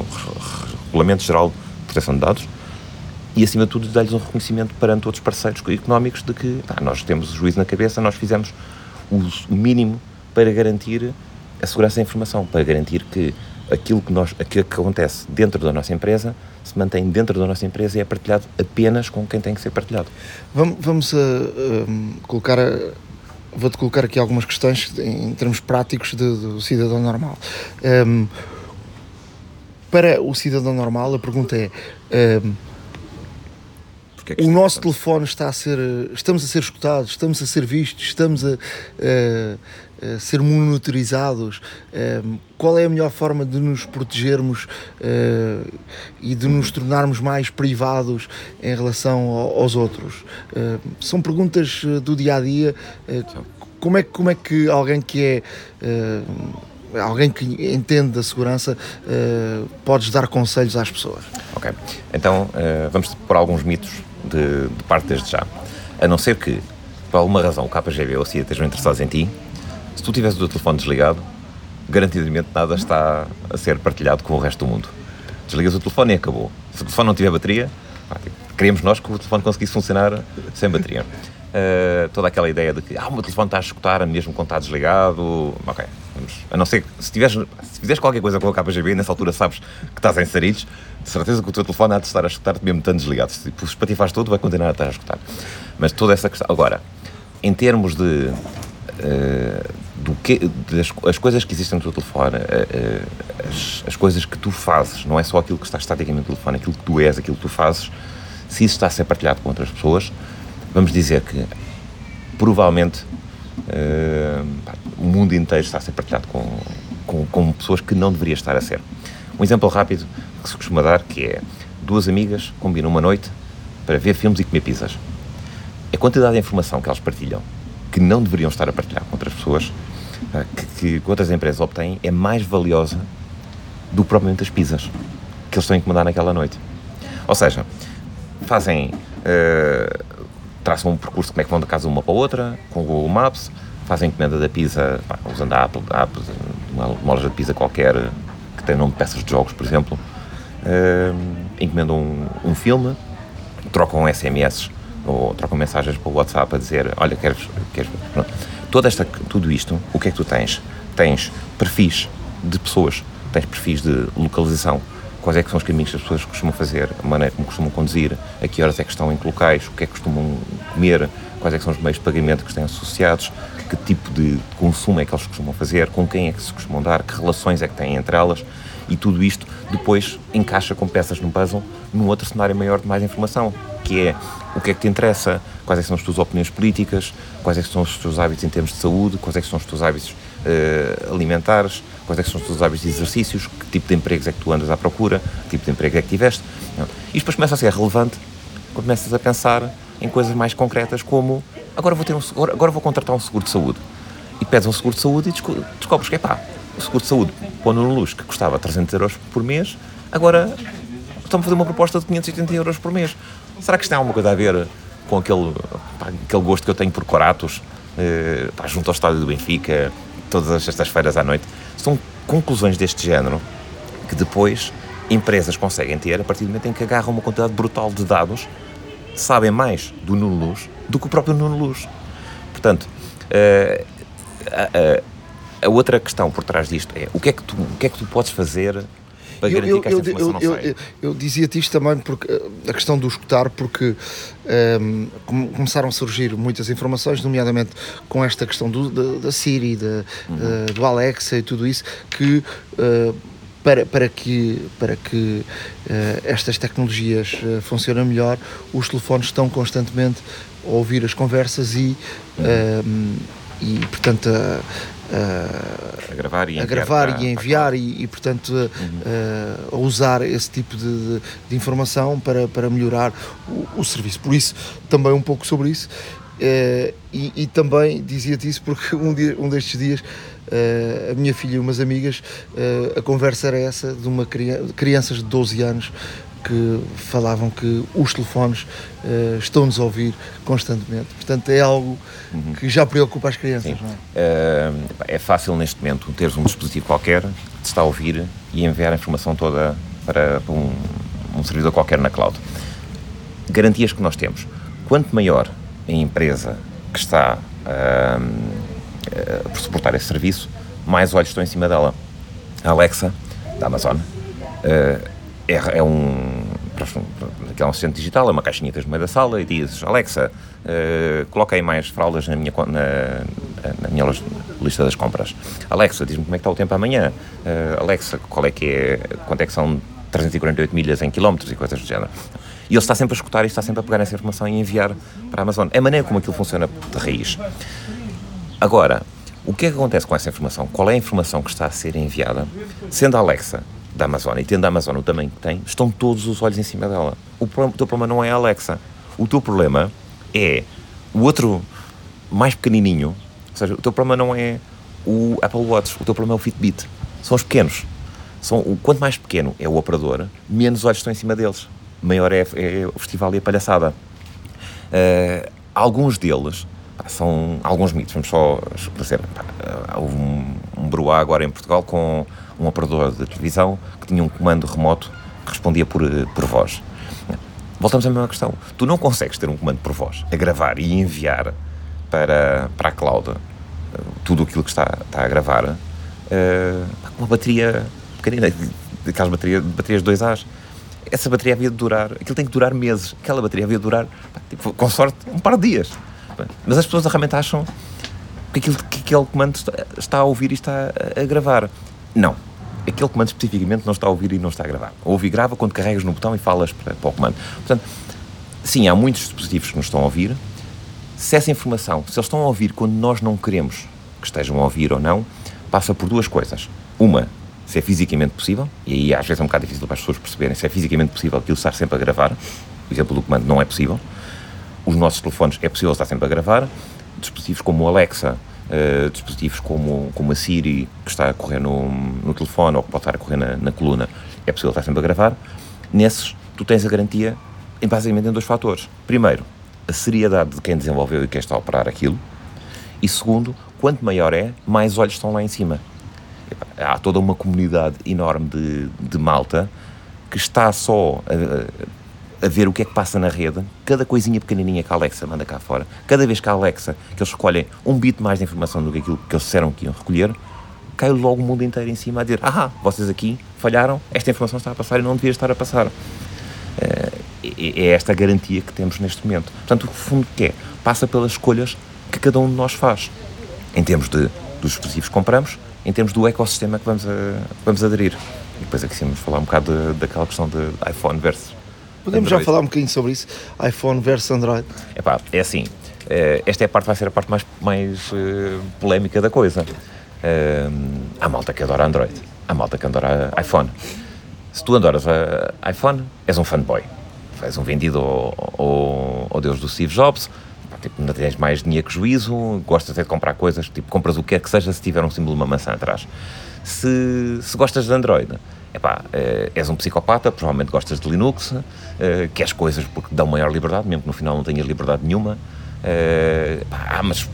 Regulamento Geral de Proteção de Dados, e acima de tudo dar-lhes um reconhecimento perante outros parceiros económicos de que pá, nós temos o juízo na cabeça, nós fizemos o, mínimo para garantir a segurança da informação, para garantir que aquilo que, nós, aquilo que acontece dentro da nossa empresa se mantém dentro da nossa empresa e é partilhado apenas com quem tem que ser partilhado. Vamos, vamos uh, um, colocar. Vou-te colocar aqui algumas questões em termos práticos de, do cidadão normal. Um, para o cidadão normal, a pergunta é: um, Porque é que o nosso acontece? telefone está a ser. Estamos a ser escutados, estamos a ser vistos, estamos a, a- a ser monitorizados. Um, qual é a melhor forma de nos protegermos uh, e de nos tornarmos mais privados em relação ao- aos outros? Uh, são perguntas uh, do dia a dia. Uh, como, é, que- como é que alguém que é. uh, Alguém que entende da segurança uh, podes dar conselhos às pessoas. Ok, então eh, vamos pôr alguns mitos de, de parte desde já. A não ser que, por alguma razão, o KGB ou a CIA estejam interessados em ti, se tu tiveres o teu telefone desligado, garantidamente nada está a ser partilhado com o resto do mundo. Desligas o telefone e acabou. Se o telefone não tiver bateria, tipo, queríamos nós que o telefone conseguisse funcionar sem bateria. Eh, toda aquela ideia de que ah, o meu telefone está a escutar mesmo quando está desligado. Ok, vamos. A não ser que se, tiveres, se fizeres qualquer coisa com o KGB, nessa altura sabes que estás em Sarides, de certeza que o teu telefone há de estar a escutar-te mesmo estando desligado. Se tipo, espatifares todo, vai continuar a estar a escutar. Mas toda essa questão. Agora, em termos de. eh, do que, das as coisas que existem no teu telefone, eh, eh, as, as coisas que tu fazes, não é só aquilo que está estaticamente no telefone, aquilo que tu és, aquilo que tu fazes, se isso está a ser partilhado com outras pessoas, vamos dizer que provavelmente pá, o mundo inteiro está a ser partilhado com, com, com pessoas que não deveria estar a ser. Um exemplo rápido que se costuma dar que é duas amigas combinam uma noite para ver filmes e comer pizzas. A quantidade de informação que elas partilham que não deveriam estar a partilhar com outras pessoas, pá, que, que outras empresas obtêm, é mais valiosa do que propriamente as pizzas que eles têm que mandar naquela noite. Ou seja, fazem. eh, traçam um percurso como é que vão de casa uma para a outra, com o Google Maps, fazem encomenda da pizza, pá, usando a Apple, a Apple uma, uma loja de pizza qualquer que tem nome de peças de jogos, por exemplo, eh, encomendam um, um filme, trocam SMS ou trocam mensagens para o WhatsApp a dizer olha, queres, queres ver?" Pronto. Toda esta, tudo isto, o que é que tu tens? Tens perfis de pessoas, tens perfis de localização, quais é que são os caminhos que as pessoas costumam fazer, a maneira como costumam conduzir, a que horas é que estão em que locais, o que é que costumam comer, quais é que são os meios de pagamento que estão associados, que tipo de consumo é que eles costumam fazer, com quem é que se costumam dar, que relações é que têm entre elas, e tudo isto depois encaixa com peças num puzzle num outro cenário maior de mais informação, que é o que é que te interessa, quais é que são as tuas opiniões políticas, quais é que são os teus hábitos em termos de saúde, quais é que são os teus hábitos eh, alimentares, quais é são os teus hábitos de exercícios, que tipo de empregos é que tu andas à procura, que tipo de emprego é que tiveste. Isto depois começa a ser relevante quando começas a pensar em coisas mais concretas como agora vou, ter um, agora vou contratar um seguro de saúde. E pedes um seguro de saúde e desco- descobres que, epá, o seguro de saúde pondo no luz que custava 300 euros por mês, agora estão a fazer uma proposta de 580 euros por mês. Será que isto tem alguma coisa a ver com aquele, pá, aquele gosto que eu tenho por coratos, eh, pá, junto ao estádio do Benfica, todas as sextas-feiras à noite? São conclusões deste género que depois empresas conseguem ter a partir do momento em que agarram uma quantidade brutal de dados, sabem mais do Nuno Luz do que o próprio Nuno Luz. Portanto, eh, a, a- outra questão por trás disto é o que é que tu, o que é que tu podes fazer para garantir que esta informação não eu, saia? eu, eu dizia-te isto também porque eh, a questão do escutar, porque ehm, come- começaram a surgir muitas informações, nomeadamente com esta questão do, da, da Siri, da, Uhum. eh, do Alexa e tudo isso, que eh, para, para que, para que eh, estas tecnologias eh, funcionem melhor, os telefones estão constantemente a ouvir as conversas e, ehm, e portanto, a- a- gravar e a enviar gravar para- e enviar e, e, portanto a, a- a usar esse tipo de, de- de informação para, para melhorar o, o serviço. Por isso, também um pouco sobre isso. Eh, e, e também dizia-te isso porque (laughs) um, dia, um destes dias eh, a minha filha e umas amigas, eh, a conversa era essa de uma criança, crianças de 12 anos que falavam que os telefones eh, estão-nos a ouvir constantemente. Portanto, é algo que já preocupa as crianças. É? Eh, é fácil neste momento teres um dispositivo qualquer que te está a ouvir e enviar a informação toda para, para um, um servidor qualquer na cloud. Garantias que nós temos. Quanto maior a empresa que está por suportar esse serviço, mais olhos estão em cima dela. A Alexa, da Amazon, é, é um, aquele é um digital, é uma caixinha que tens no meio da sala e dizes, Alexa, uh, coloca aí mais fraldas na minha, na, na minha lista das compras. Alexa, diz-me como é que está o tempo amanhã. Uh, Alexa, qual é que é, quanto é que são 348 milhas em quilómetros e coisas do género. E ele está sempre a escutar e está sempre a pegar essa informação e enviar para a Amazon. É a maneira como aquilo funciona de raiz. Agora, o que é que acontece com essa informação? Qual é a informação que está a ser enviada? Sendo a Alexa da Amazon e tendo a Amazon o tamanho que tem, estão todos os olhos em cima dela. O, o teu problema não é a Alexa. O teu problema é o outro mais pequenininho. Ou seja, o teu problema não é o Apple Watch, o teu problema é o Fitbit. São os pequenos. São, o, quanto mais pequeno é o operador, menos olhos estão em cima deles. Maior é, é o festival e a palhaçada. Uh, alguns deles pá, são alguns mitos. Vamos só esclarecer. houve um, um bruá agora em Portugal com um operador de televisão que tinha um comando remoto que respondia por, por voz. Voltamos à mesma questão. Tu não consegues ter um comando por voz, a gravar e enviar para, para a cloud eh, tudo aquilo que está, está a gravar uh, com uma bateria pequenina, aquelas baterias, baterias 2As. Essa bateria havia de durar, aquilo tem que durar meses, aquela bateria havia de durar, tipo, com sorte, um par de dias. Mas as pessoas realmente acham que, aquilo, que aquele comando está, está a ouvir e está a, a gravar. Não. Aquele comando especificamente não está a ouvir e não está a gravar. Ouve e grava quando carregas no botão e falas para, para o comando. Portanto, sim, há muitos dispositivos que nos estão a ouvir. Se essa informação, se eles estão a ouvir quando nós não queremos que estejam a ouvir ou não, passa por duas coisas. Uma, se é fisicamente possível, e aí às vezes é um bocado difícil para as pessoas perceberem se é fisicamente possível aquilo estar sempre a gravar. O exemplo do comando não é possível. Os nossos telefones é possível estar sempre a gravar. Dispositivos como o Alexa, uh, dispositivos como, como a Siri, que está a correr no, no telefone ou que pode estar a correr na, na coluna, é possível estar sempre a gravar. Nesses, tu tens a garantia em, basicamente em dois fatores. Primeiro, a seriedade de quem desenvolveu e quem está a operar aquilo. E segundo, quanto maior é, mais olhos estão lá em cima há toda uma comunidade enorme de, de malta que está só a, ver o que é que passa na rede, cada coisinha pequenininha que a Alexa manda cá fora, cada vez que a Alexa, que eles recolhem um bit mais de informação do que aquilo que eles disseram que iam recolher, cai logo o mundo inteiro em cima a dizer, ah, vocês aqui falharam, esta informação está a passar e não devia estar a passar. Eh, é esta a garantia que temos neste momento. Portanto, o fundo que é? Passa pelas escolhas que cada um de nós faz. Em termos de, dos dispositivos que compramos, em termos do ecossistema que vamos, a, vamos aderir. E depois aqui sim vamos falar um bocado de, daquela questão de iPhone versus. Podemos Android. já falar um bocadinho sobre isso? iPhone versus Android? Epá, é assim, eh, esta é a parte, vai ser a parte mais, mais uh, polémica da coisa. Uh, há malta que adora Android, há malta que adora iPhone. Se tu adoras a iPhone, és um fanboy. És um vendido ao, ao, ao Deus do Steve Jobs, tipo, não tens mais dinheiro que juízo, gostas até de comprar coisas, tipo, compras o que é que seja se tiver um símbolo de uma maçã atrás. Se, se gostas de Android, epá, é, és um psicopata, provavelmente gostas de Linux, é, queres coisas porque dão maior liberdade, mesmo que no final não tenhas liberdade nenhuma. É, ah, mas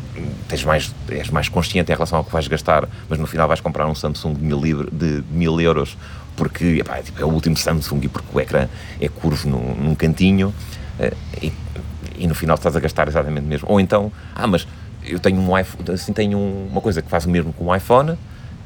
tens mais, és mais consciente em relação ao que vais gastar, mas no final vais comprar um Samsung de mil, livre, de mil euros porque epá, tipo, é o último Samsung e porque o ecrã é curvo num, num cantinho. e e no final estás a gastar exatamente mesmo. Ou então, ah, mas eu tenho um iPhone, assim, tenho uma coisa que faz o mesmo com o iPhone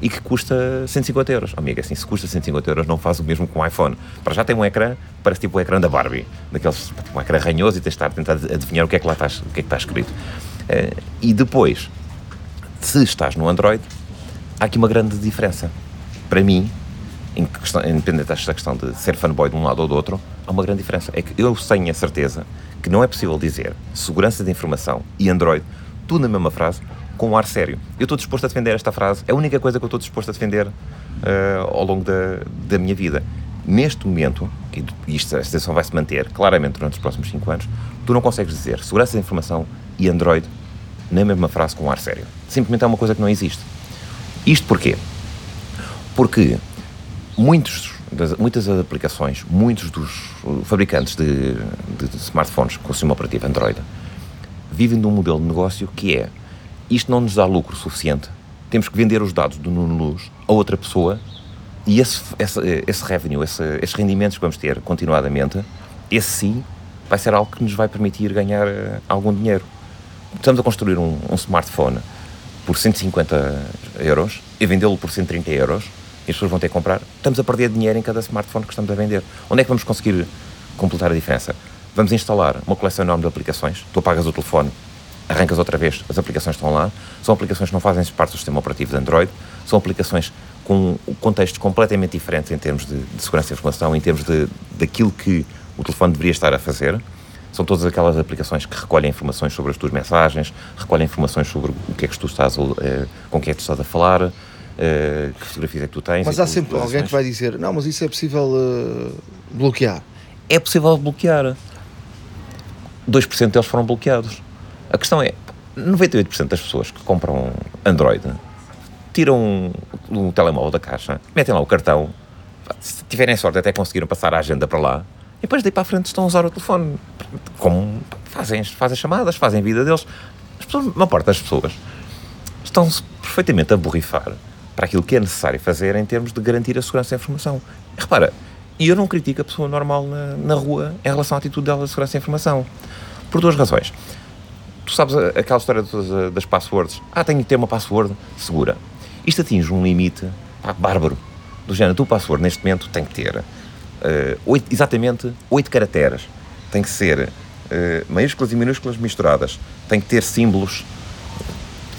e que custa 150 euros. Oh, amiga, assim, se custa 150 euros, não faz o mesmo com o iPhone. Para já tem um ecrã, parece tipo o ecrã da Barbie, daqueles, tipo um ecrã ranhoso e tens de estar a tentar adivinhar o que é que lá está, o que é que está escrito. Uh, e depois, se estás no Android, há aqui uma grande diferença. Para mim, questão, independente desta questão de ser fanboy de um lado ou do outro, há uma grande diferença. É que eu tenho a certeza que não é possível dizer segurança de informação e Android, tudo na mesma frase, com um ar sério. Eu estou disposto a defender esta frase, é a única coisa que eu estou disposto a defender uh, ao longo da, da minha vida. Neste momento, e esta situação vai se manter claramente durante os próximos 5 anos, tu não consegues dizer segurança de informação e Android na mesma frase com um ar sério. Simplesmente é uma coisa que não existe. Isto porquê? Porque muitos das, muitas das aplicações, muitos dos fabricantes de, de, de smartphones com sistema operativo Android vivem de um modelo de negócio que é isto não nos dá lucro suficiente, temos que vender os dados do Nuno Luz a outra pessoa e esse, esse, esse revenue, esse, esses rendimentos que vamos ter continuadamente, esse sim vai ser algo que nos vai permitir ganhar uh, algum dinheiro. Estamos a construir um, um smartphone por 150 euros e vendê-lo por 130 euros e as pessoas vão ter que comprar, estamos a perder dinheiro em cada smartphone que estamos a vender. Onde é que vamos conseguir completar a diferença? Vamos instalar uma coleção enorme de aplicações, tu apagas o telefone, arrancas outra vez, as aplicações estão lá, são aplicações que não fazem parte do sistema operativo de Android, são aplicações com contextos completamente diferentes em termos de, de segurança de informação, em termos de, daquilo que o telefone deveria estar a fazer. São todas aquelas aplicações que recolhem informações sobre as tuas mensagens, recolhem informações sobre o que é que tu estás a, eh, com quem é que tu estás a falar, eh, que fotografias é que tu tens. Mas há sempre alguém que vai dizer: não, mas isso é possível eh, bloquear. É possível bloquear. 2% deles foram bloqueados. A questão é: 98% das pessoas que compram Android tiram o telemóvel da caixa, metem lá o cartão, se tiverem sorte até conseguiram passar a agenda para lá, e depois daí para a frente estão a usar o telefone. Como fazem, fazem chamadas, fazem vida deles. As pessoas, uma parte das pessoas estão-se perfeitamente a borrifar para aquilo que é necessário fazer em termos de garantir a segurança da informação. Repara, e eu não critico a pessoa normal na, na rua em relação à atitude dela de segurança da informação. Por duas razões. Tu sabes aquela história das, das passwords? Ah, tenho que ter uma password segura. Isto atinge um limite pá, bárbaro. Do género, tu password neste momento tem que ter uh, oito, exatamente 8 caracteres. Tem que ser uh, maiúsculas e minúsculas misturadas. Tem que ter símbolos,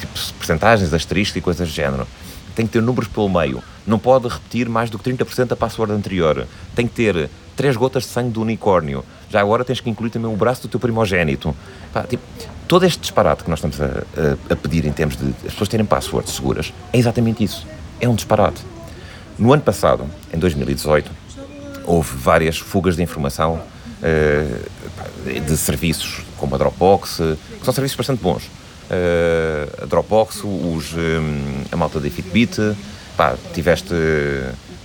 tipo percentagens, asterisco e coisas do género. Tem que ter números pelo meio. Não pode repetir mais do que 30% da password anterior. Tem que ter três gotas de sangue do unicórnio. Já agora tens que incluir também o braço do teu primogênito. Pá, tipo, todo este disparate que nós estamos a, a, a, pedir em termos de as pessoas terem passwords seguras é exatamente isso. É um disparate. No ano passado, em 2018, houve várias fugas de informação uh, de serviços como a Dropbox, que são serviços bastante bons. Uh, a Dropbox, os, um, a malta da Fitbit, pá, tiveste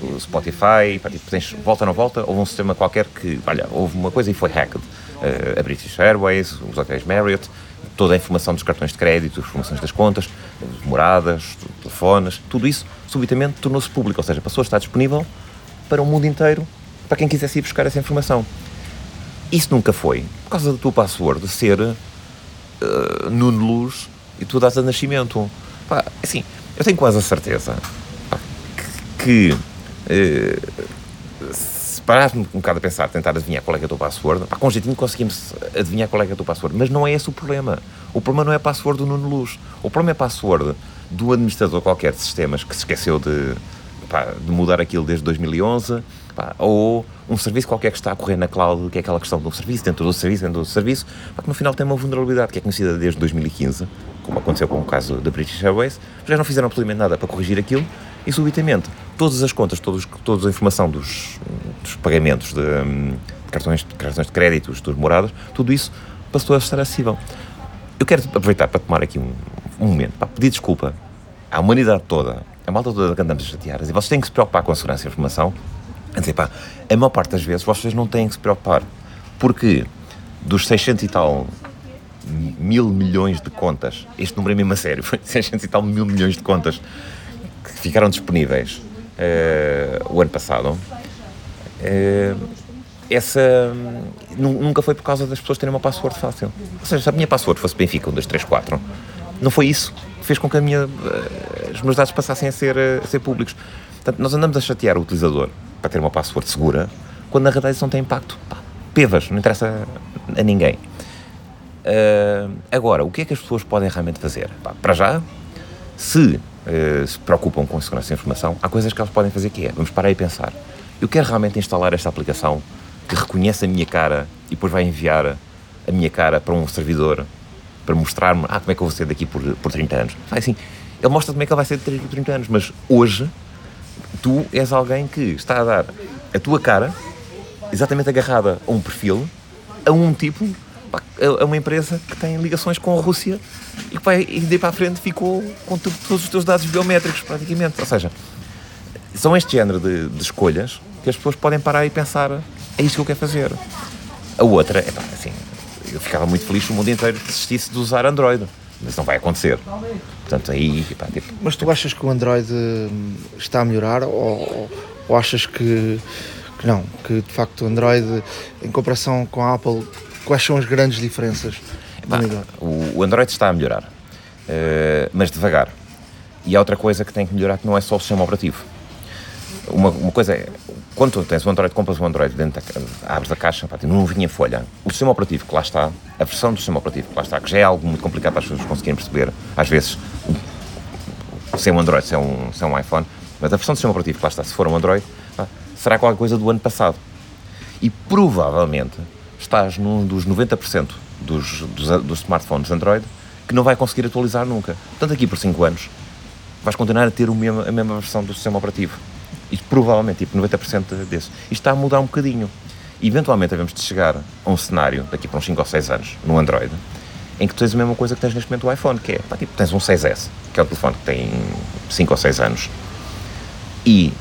o Spotify, pá, tipo, tens, volta ou não volta, houve um sistema qualquer que, olha, houve uma coisa e foi hacked. Uh, a British Airways, os hotéis Marriott, toda a informação dos cartões de crédito, informações das contas, moradas, telefones, tudo isso subitamente tornou-se público, ou seja, passou a estar disponível para o mundo inteiro, para quem quisesse ir buscar essa informação. Isso nunca foi, por causa da tua password ser uh, Nuno Luz e tua data de nascimento. Pá, assim, eu tenho quase a certeza que uh, parares um bocado a pensar, tentar adivinhar qual é, é a tua password, pá, com jeitinho conseguimos adivinhar qual é, é a tua password, mas não é esse o problema. O problema não é a password do Nuno Luz. O problema é a password do administrador qualquer de sistemas que se esqueceu de, pá, de mudar aquilo desde 2011, pá, ou um serviço qualquer que está a correr na cloud, que é aquela questão do serviço, dentro do serviço, dentro do serviço, pá, que no final tem uma vulnerabilidade que é conhecida desde 2015, como aconteceu com o caso da British Airways, já não fizeram absolutamente nada para corrigir aquilo, e subitamente todas as contas, todos, toda a informação dos, dos pagamentos de, de, cartões, de cartões de créditos, dos moradas, tudo isso passou a estar acessível. Eu quero aproveitar para tomar aqui um, um momento, para pedir desculpa à humanidade toda, a malta toda que andamos a chatear, e vocês têm que se preocupar com a segurança da informação, a dizer, pá, a maior parte das vezes vocês não têm que se preocupar, porque dos 600 e tal mil milhões de contas, este número é mesmo a sério, (laughs) foi 600 e tal mil milhões de contas ficaram disponíveis uh, o ano passado, uh, essa nunca foi por causa das pessoas terem uma password fácil. Ou seja, se a minha password fosse Benfica 1, 2, 3, 4, não foi isso que fez com que a minha, uh, os meus dados passassem a ser, a ser públicos. Portanto, nós andamos a chatear o utilizador para ter uma password segura, quando na realidade isso não tem impacto. Pá, pevas, não interessa a ninguém. Uh, agora, o que é que as pessoas podem realmente fazer? Pá, para já, se uh, se preocupam com a segurança da informação, há coisas que elas podem fazer que é, vamos parar e pensar. Eu quero realmente instalar esta aplicação que reconhece a minha cara e depois vai enviar a minha cara para um servidor para mostrar-me, ah, como é que eu vou ser daqui por, por 30 anos. Vai assim, ele mostra como é que ele vai ser daqui por 30 anos, mas hoje tu és alguém que está a dar a tua cara exatamente agarrada a um perfil, a um tipo, a uma empresa que tem ligações com a Rússia e vai, e daí para a frente ficou com tu, todos os teus dados biométricos praticamente. Ou seja, são este género de, de, escolhas que as pessoas podem parar e pensar é isto que eu quero fazer. A outra, é pá, assim, eu ficava muito feliz se o mundo inteiro desistisse de usar Android. Mas não vai acontecer. Portanto, aí. Pá, tipo, mas tu achas que o Android hum, está a melhorar ou, ou achas que, que não? Que de facto o Android, em comparação com a Apple, quais são as grandes diferenças? Pá, o, o Android está a melhorar. uh, mas devagar. E há outra coisa que tem que melhorar que não é só o sistema operativo. Uma, uma coisa é, quando tu tens um Android, compras um Android, dentro da, abres a caixa, pá, não vinha folha. O sistema operativo que lá está, a versão do sistema operativo que lá está, que já é algo muito complicado para as pessoas conseguirem perceber, às vezes, se é um Android, se é um, se é um iPhone, mas a versão do sistema operativo que lá está, se for um Android, pá, será qualquer coisa do ano passado. E provavelmente estás num dos 90% dos, dos, dos smartphones Android que não vai conseguir atualizar nunca. Portanto, aqui por 5 anos vais continuar a ter o mesmo, a mesma versão do sistema operativo. E provavelmente, tipo, 90% desse. Isto está a mudar um bocadinho. Eventualmente, devemos de chegar a um cenário, daqui para uns 5 ou 6 anos, no Android, em que tu tens a mesma coisa que tens neste momento o iPhone, que é, pá, tipo, tens um 6S, que é o telefone que tem 5 ou 6 anos, e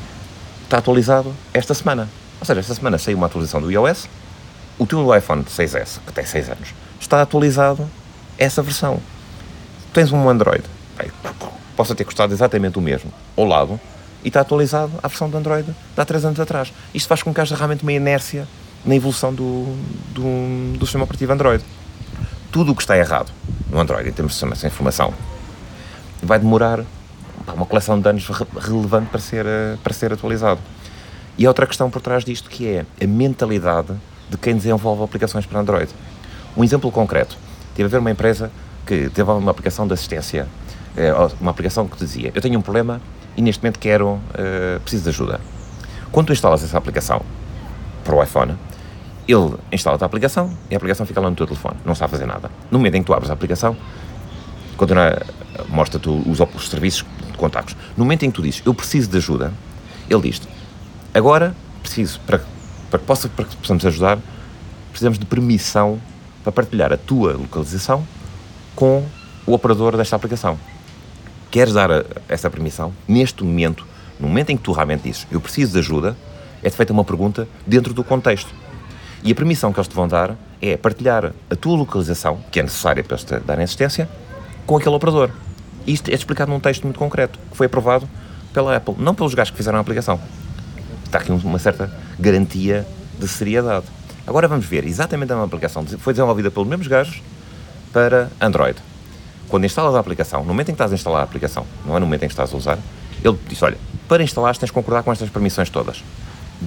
está atualizado esta semana. Ou seja, esta semana saiu uma atualização do iOS, o teu iPhone 6S, que tem 6 anos, está atualizado essa versão. Tens um Android, possa ter custado exatamente o mesmo, ao lado, e está atualizado à versão do Android de há 3 anos atrás. Isto faz com que haja realmente uma inércia na evolução do, do, do sistema operativo Android. Tudo o que está errado no Android, em termos de sistema sem informação, vai demorar uma coleção de anos relevante para ser, para ser atualizado. E há outra questão por trás disto que é a mentalidade de quem desenvolve aplicações para Android. Um exemplo concreto: teve a ver uma empresa que desenvolve uma aplicação de assistência, eh, uma aplicação que dizia: Eu tenho um problema e neste momento quero, uh, preciso de ajuda. Quando tu instalas essa aplicação para o iPhone, ele instala a aplicação e a aplicação fica lá no teu telefone, não está a fazer nada. No momento em que tu abres a aplicação, continua, mostra-te os, os serviços de contactos. No momento em que tu dizes, eu preciso de ajuda, ele diz agora preciso, para, para, que possa, para que possamos ajudar, precisamos de permissão para partilhar a tua localização com o operador desta aplicação queres dar a, essa permissão, neste momento, no momento em que tu realmente dizes eu preciso de ajuda, é-te feita uma pergunta dentro do contexto. E a permissão que eles te vão dar é partilhar a tua localização, que é necessária para te dar assistência, com aquele operador. Isto é explicado num texto muito concreto, que foi aprovado pela Apple, não pelos gajos que fizeram a aplicação. Está aqui uma certa garantia de seriedade. Agora vamos ver exatamente a mesma aplicação. Foi desenvolvida pelos mesmos gajos para Android quando instalas a aplicação, no momento em que estás a instalar a aplicação, não é no momento em que estás a usar, ele diz: Olha, para instalar tens de concordar com estas permissões todas.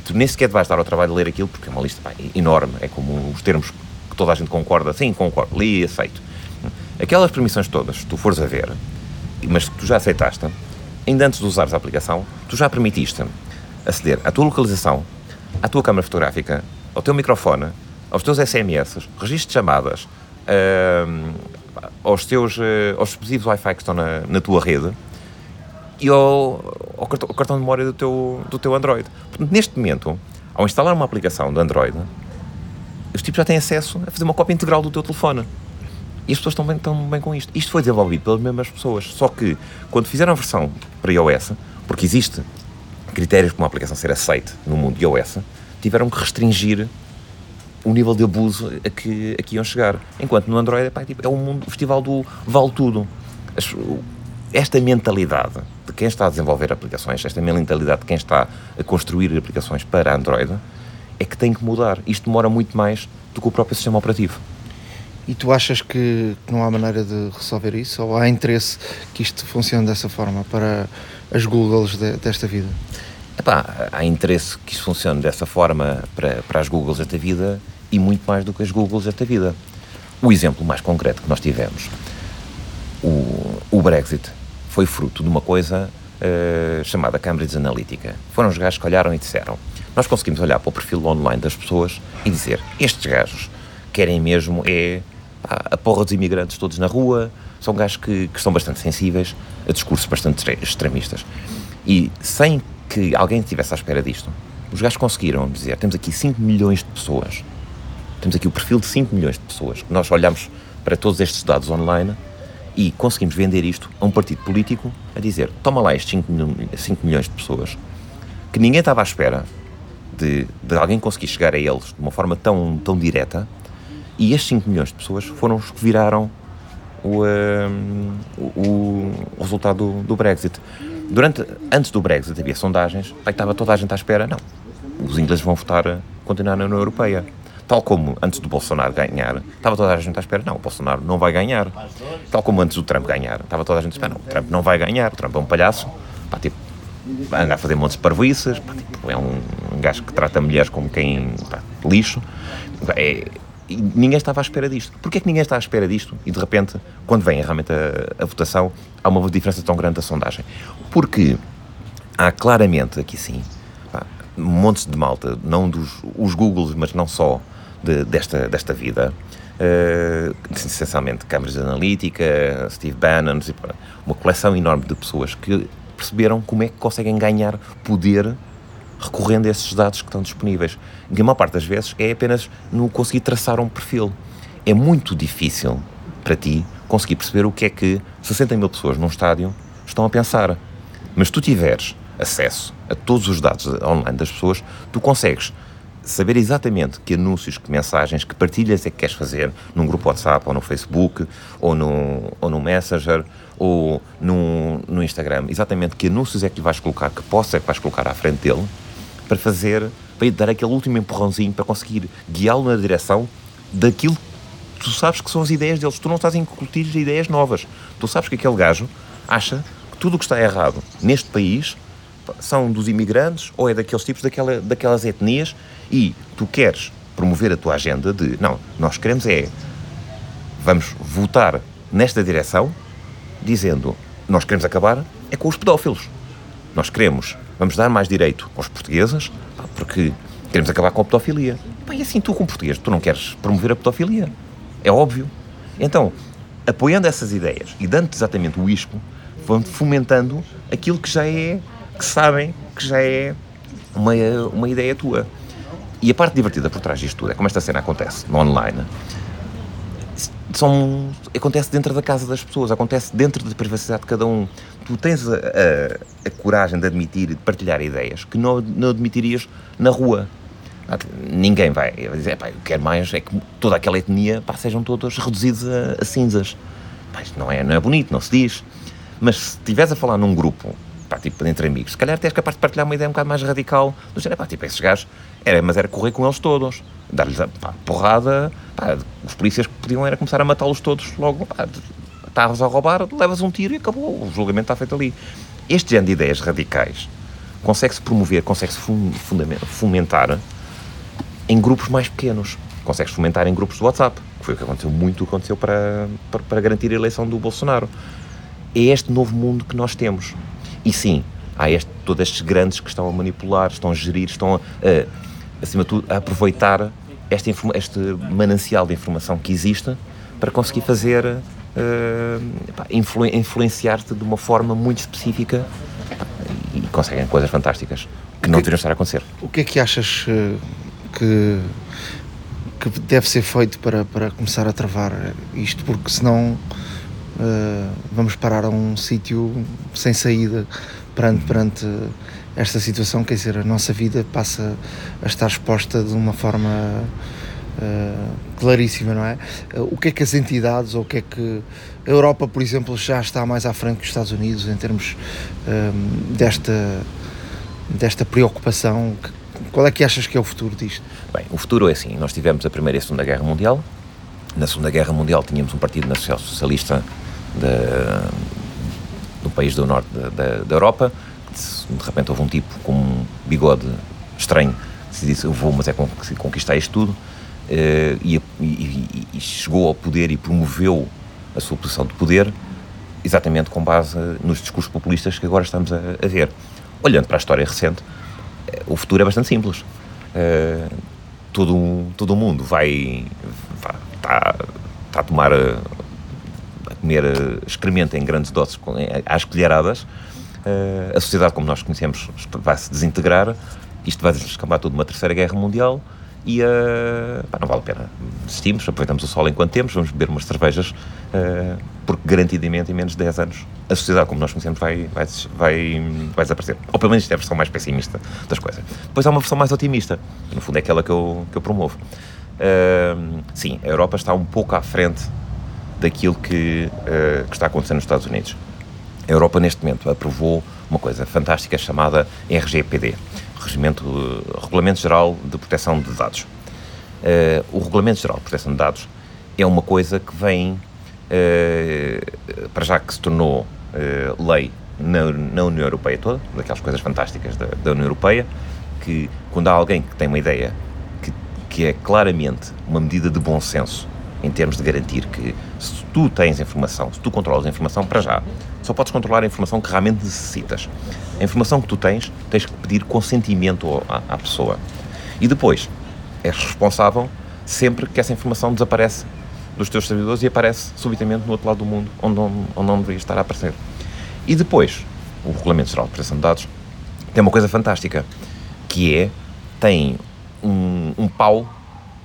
Tu nem sequer vais dar ao trabalho de ler aquilo, porque é uma lista pá, enorme, é como os termos que toda a gente concorda, sim, concordo, li e aceito. Aquelas permissões todas, tu fores a ver, mas que tu já aceitaste, ainda antes de usares a aplicação, tu já permitiste aceder à tua localização, à tua câmara fotográfica, ao teu microfone, aos teus SMS, registros de chamadas, uh, aos teus eh, aos dispositivos Wi-Fi que estão na, na tua rede e ao, ao, cartão, ao, cartão, de memória do teu, do teu Android. Portanto, neste momento, ao instalar uma aplicação do Android, os tipos já têm acesso a fazer uma cópia integral do teu telefone. E as pessoas estão bem, estão bem com isto. Isto foi desenvolvido pelas mesmas pessoas. Só que, quando fizeram a versão para iOS, porque existe critérios para uma aplicação ser aceite no mundo iOS, tiveram que restringir o nível de abuso a que, a que iam chegar. Enquanto no Android pá, tipo, é um mundo, o festival do vale tudo. Esta mentalidade de quem está a desenvolver aplicações, esta mentalidade de quem está a construir aplicações para Android, é que tem que mudar. Isto demora muito mais do que o próprio sistema operativo. E tu achas que não há maneira de resolver isso? Ou há interesse que isto funcione dessa forma para as Googles de, desta vida? Epá, há interesse que isso funcione dessa forma para, para as Googles desta vida e muito mais do que as Googles desta vida. O exemplo mais concreto que nós tivemos, o, o Brexit, foi fruto de uma coisa uh, chamada Cambridge Analytica. Foram os gajos que olharam e disseram: Nós conseguimos olhar para o perfil online das pessoas e dizer, estes gajos querem mesmo é pá, a porra dos imigrantes todos na rua, são gajos que, que estão bastante sensíveis a discursos bastante extremistas. E sem que alguém estivesse à espera disto. Os gajos conseguiram dizer: temos aqui 5 milhões de pessoas, temos aqui o perfil de 5 milhões de pessoas. Nós olhamos para todos estes dados online e conseguimos vender isto a um partido político a dizer: toma lá estes 5, 5 milhões de pessoas que ninguém estava à espera de, de, alguém conseguir chegar a eles de uma forma tão, tão direta. E estes 5 milhões de pessoas foram os que viraram o, um, o, o resultado do, do Brexit. Durante, antes do Brexit havia sondagens, aí estava toda a gente à espera, não, os ingleses vão votar, continuar na União Europeia. Tal como antes do Bolsonaro ganhar, estava toda a gente à espera, não, o Bolsonaro não vai ganhar. Tal como antes do Trump ganhar, estava toda a gente à espera, não, o Trump não vai ganhar, o Trump é um palhaço, pá, tipo, anda a fazer montes de parvoíças, pá, tipo, é um, um gajo que trata mulheres como quem, pá, lixo. É, e ninguém estava à espera disto. Porquê é que ninguém está à espera disto? E de repente, quando vem realmente a, a votação, há uma diferença tão grande da sondagem. Porque há claramente, aqui sim, pá, montes de malta, não dos os Googles, mas não só, de, desta, desta vida, uh, essencialmente Cambridge Analytica, Steve Bannon, uma coleção enorme de pessoas que perceberam como é que conseguem ganhar poder recorrendo a esses dados que estão disponíveis. E a maior parte das vezes é apenas no conseguir traçar um perfil. É muito difícil para ti conseguir perceber o que é que 60 mil pessoas num estádio estão a pensar. Mas tu tiveres acesso a todos os dados online das pessoas, tu consegues saber exatamente que anúncios, que mensagens, que partilhas é que queres fazer num grupo WhatsApp ou no Facebook ou no, ou no Messenger ou no, no Instagram, exatamente que anúncios é que lhe vais colocar, que possa é que vais colocar à frente dele para fazer, para dar aquele último empurrãozinho para conseguir guiá-lo na direção daquilo que tu sabes que são as ideias deles. Tu não estás a incutir ideias novas. Tu sabes que aquele gajo acha que tudo o que está errado neste país são dos imigrantes ou é daqueles tipos, daquela, daquelas etnias e tu queres promover a tua agenda de não, nós queremos é vamos votar nesta direção dizendo nós queremos acabar é com os pedófilos. Nós queremos, vamos dar mais direito aos portugueses porque queremos acabar com a pedofilia. E assim tu, como português, tu não queres promover a pedofilia. É óbvio. Então, apoiando essas ideias e dando exatamente o isco, vão fomentando aquilo que já é, que sabem que já é uma, uma ideia tua. E a parte divertida por trás disto tudo é como esta cena acontece no online. São, acontece dentro da casa das pessoas, acontece dentro da privacidade de cada um. Tu tens a, a, a coragem de admitir, de partilhar ideias que não, não admitirias na rua. Ninguém vai dizer, pá, eu quero mais é que toda aquela etnia pá, sejam todos reduzidos a, a cinzas. Pá, isto não é, não é bonito, não se diz. Mas se estiveres a falar num grupo pá, tipo, entre amigos, se calhar até és capaz de partilhar uma ideia um bocado mais radical, do género, pá, tipo, esses gajos, era, mas era correr com eles todos, dar-lhes a porrada, pá, os polícias que podiam era começar a matá-los todos logo, pá, estavas a roubar, levas um tiro e acabou, o julgamento está feito ali. Este género de ideias radicais consegue-se promover, consegue-se fomentar em grupos mais pequenos, consegue-se fomentar em grupos de WhatsApp, que foi o que aconteceu muito, aconteceu para, para, para garantir a eleição do Bolsonaro. É este novo mundo que nós temos. E sim, há este, todos estes grandes que estão a manipular, estão a gerir, estão a, a acima de tudo, a aproveitar este, este manancial de informação que existe para conseguir fazer uh, influ, influenciar-te de uma forma muito específica e conseguem coisas fantásticas que não deveriam estar a acontecer. O que é que achas eh, que, que deve ser feito para, para começar a travar isto? Porque senão uh, vamos parar a um sítio sem saída perante, perante esta situação, quer dizer, a nossa vida passa a estar exposta de uma forma uh, claríssima, não é? Uh, o que é que as entidades, ou o que é que a Europa, por exemplo, já está mais à frente que os Estados Unidos em termos desta, desta preocupação? Qual é que achas que é o futuro disto? Bem, o futuro é assim, nós tivemos a Primeira e a Segunda Guerra Mundial, na Segunda Guerra Mundial tínhamos um partido nacional socialista de, país do norte da, da, da, Europa. De repente houve um tipo com um bigode estranho que se disse: Eu vou, mas é conquistar isto tudo. Uh, e, e, e, chegou ao poder e promoveu a sua posição de poder exatamente com base nos discursos populistas que agora estamos a, a ver. Olhando para a história recente, eh, o futuro é bastante simples. Uh, todo, todo o mundo vai, está, está a tomar comer uh, excremento em grandes doses às colheradas, a sociedade como nós conhecemos vai se desintegrar, isto vai descambar tudo uma terceira guerra mundial e uh, pá, não vale a pena. Desistimos, aproveitamos o sol enquanto temos, vamos beber umas cervejas, uh, porque garantidamente em menos de 10 anos a sociedade como nós conhecemos vai, vai, vai, vai desaparecer. Ou pelo menos isto é a versão mais pessimista das coisas. Depois há uma versão mais otimista, que no fundo é aquela que eu, que eu promovo. Uh, sim, a Europa está um pouco à frente daquilo que, que está acontecendo nos Estados Unidos. A Europa, neste momento, aprovou uma coisa fantástica chamada RGPD Regimento, Regulamento Geral de Proteção de Dados. Uh, o Regulamento Geral de Proteção de Dados é uma coisa que vem, uh, para já que se tornou uh, lei na, na, União Europeia toda, daquelas coisas fantásticas da, da, União Europeia, que quando há alguém que tem uma ideia que, que é claramente uma medida de bom senso em termos de garantir que se tu tens informação, se tu controlas a informação, para já, só podes controlar a informação que realmente necessitas. A informação que tu tens, tens que pedir consentimento à, à pessoa. E depois, és responsável sempre que essa informação desaparece dos teus servidores e aparece subitamente no outro lado do mundo, onde não, onde não deveria estar a aparecer. E depois, o Regulamento Geral de Proteção de Dados tem uma coisa fantástica, que é, tem um, um pau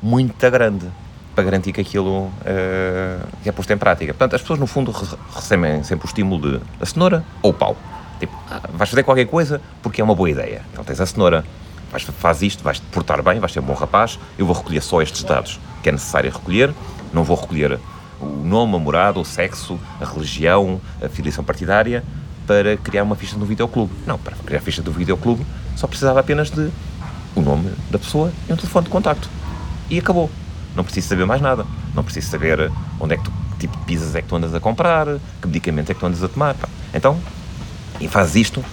muito grande para garantir que aquilo uh, é posto em prática. Portanto, as pessoas, no fundo, recebem sempre o estímulo de a cenoura ou o pau. Tipo, ah, vais fazer qualquer coisa porque é uma boa ideia. Então tens a cenoura, vais, faz isto, vais-te portar bem, vais ser um bom rapaz, eu vou recolher só estes dados que é necessário recolher, não vou recolher o nome, a morada, o sexo, a religião, a filiação partidária, para criar uma ficha do videoclube. Não, para criar a ficha do videoclube só precisava apenas de o nome da pessoa e um telefone de contacto. E acabou. Não preciso saber mais nada. Não preciso saber onde é que tu, que tipo de pizzas é que tu andas a comprar, que medicamento é que tu andas a tomar. Então, e fazes isto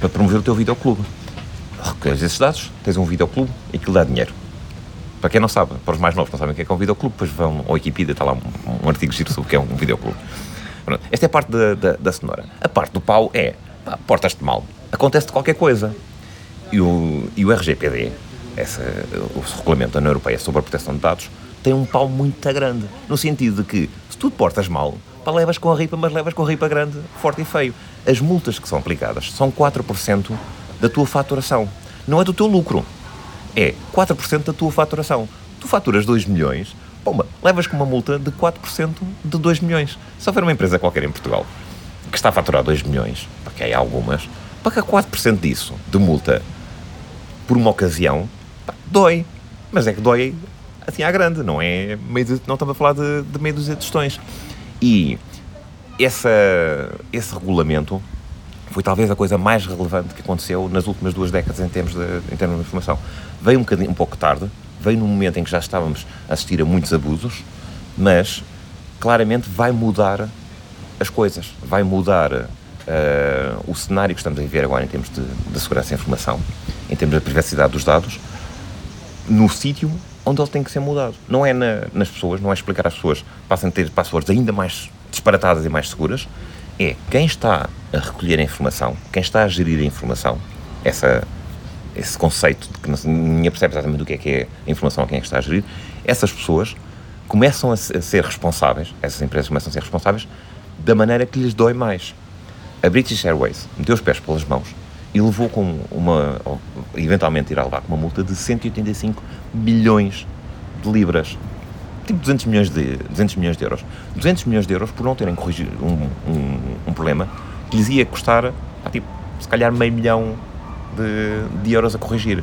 para promover o teu videoclube recolhes esses dados, tens um videoclube e aquilo dá dinheiro. Para quem não sabe, para os mais novos não sabem o que é, que é um videoclube, depois vão ao Wikipedia, está lá um, um artigo giro sobre o que é um videoclube. Pronto, esta é a parte da, da, da cenoura. A parte do pau é, portas-te mal, acontece qualquer coisa. E o, e o RGPD, essa, o regulamento da União Europeia sobre a proteção de dados, tem um pau muito grande, no sentido de que, se tu te portas mal, pá, levas com a ripa, mas levas com a ripa grande, forte e feio. As multas que são aplicadas são 4% da tua faturação. Não é do teu lucro. É 4% da tua faturação. Tu faturas 2 milhões, pomba, levas com uma multa de 4% de 2 milhões. Se houver uma empresa qualquer em Portugal que está a faturar 2 milhões, porque há algumas, paga 4% disso de multa por uma ocasião, dói. Mas é que dói assim à grande, não é meio não estamos a falar de, de meio dos de tostões. E essa, esse regulamento foi talvez a coisa mais relevante que aconteceu nas últimas duas décadas em termos de, em termos de informação. Veio um, bocadinho, um pouco tarde, veio num momento em que já estávamos a assistir a muitos abusos, mas claramente vai mudar as coisas, vai mudar uh, o cenário que estamos a viver agora em termos de, de segurança da informação, em termos da privacidade dos dados, no sítio onde ele tem que ser mudado. Não é na, nas pessoas, não é explicar às pessoas passem a ter passwords ainda mais disparatadas e mais seguras, é quem está a recolher a informação, quem está a gerir a informação, essa, esse conceito de que ninguém percebe exatamente o que é que é a informação a quem é que está a gerir, essas pessoas começam a ser responsáveis, essas empresas começam a ser responsáveis da maneira que lhes dói mais. A British Airways meteu os pés pelas mãos e levou com uma, eventualmente irá levar com uma multa de 185 bilhões de libras tipo 200 milhões de, 200 milhões de euros. 200 milhões de euros por não terem corrigido um, um, um problema que lhes ia custar, ah, tipo, se calhar meio milhão de, de euros a corrigir.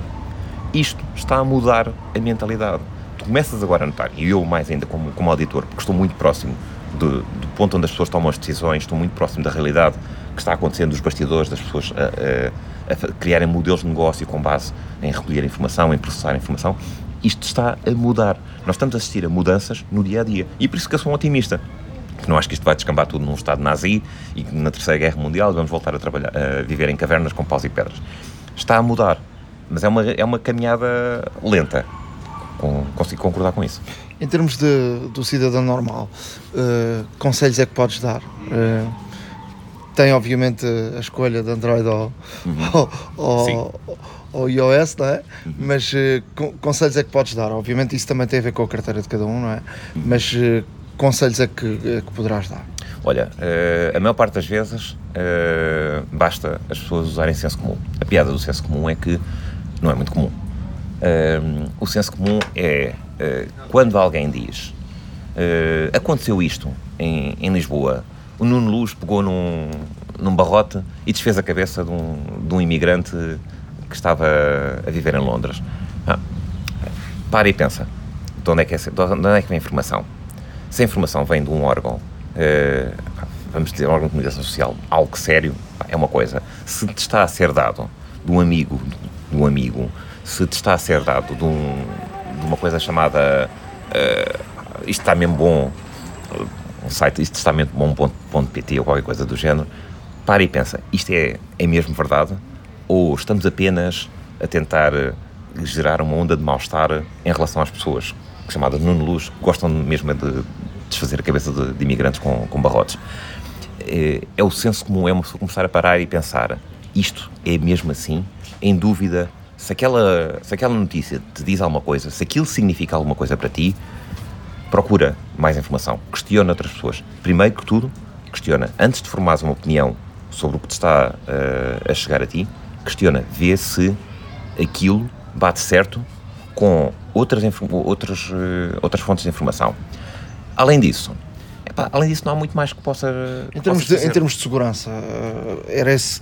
Isto está a mudar a mentalidade. Tu começas agora a notar, e eu mais ainda como, como auditor, porque estou muito próximo do, do ponto onde as pessoas tomam as decisões, estou muito próximo da realidade que está acontecendo dos bastidores, das pessoas a, a, a criarem modelos de negócio com base em recolher informação, em processar informação, isto está a mudar. Nós estamos a assistir a mudanças no dia a dia. E por isso que eu sou um otimista. Não acho que isto vai descambar tudo num estado nazi e que na Terceira Guerra Mundial vamos voltar a, trabalhar, a viver em cavernas com paus e pedras. Está a mudar. Mas é uma, é uma caminhada lenta. Com, consigo concordar com isso. Em termos de, do cidadão normal, uh, conselhos é que podes dar? Uh, tem obviamente a escolha de Android ou, uhum. ou, ou, ou iOS, não é? Uhum. Mas uh, conselhos é que podes dar? Obviamente isso também tem a ver com a carteira de cada um, não é? Uhum. Mas uh, conselhos é que, é que poderás dar? Olha, uh, a maior parte das vezes basta as pessoas usarem senso comum. A piada do senso comum é que não é muito comum. o senso comum é quando alguém diz aconteceu isto em, em Lisboa, o Nuno Luz pegou num, num barrote e desfez a cabeça de um, de um imigrante que estava a viver em Londres. Ah, para e pensa, de onde, é que é, de onde é que vem a informação? Se a informação vem de um órgão, eh, vamos dizer, um órgão de comunicação social, algo sério, é uma coisa. Se te está a ser dado de um amigo, de um amigo, se te está a ser dado de um, de uma coisa chamada uh, Isto está mesmo bom, um site Isto está mesmo bom.pt ou qualquer coisa do género, para e pensa, isto é, é mesmo verdade? Ou estamos apenas a tentar gerar uma onda de mal-estar em relação às pessoas, chamada Nuno Luz, que gostam mesmo de desfazer a cabeça de, de imigrantes com, com barrotes. É, é, o senso comum, é uma pessoa começar a parar e pensar isto é mesmo assim? Em dúvida, se aquela, se aquela notícia te diz alguma coisa, se aquilo significa alguma coisa para ti, procura mais informação, questiona outras pessoas. Primeiro que tudo, questiona. Antes de formares uma opinião sobre o que te está uh, a chegar a ti, questiona, vê se aquilo bate certo com outras, outras, uh, outras fontes de informação. Além disso, epá, além disso não há muito mais que possa em termos, de, em termos de segurança uh, era esse,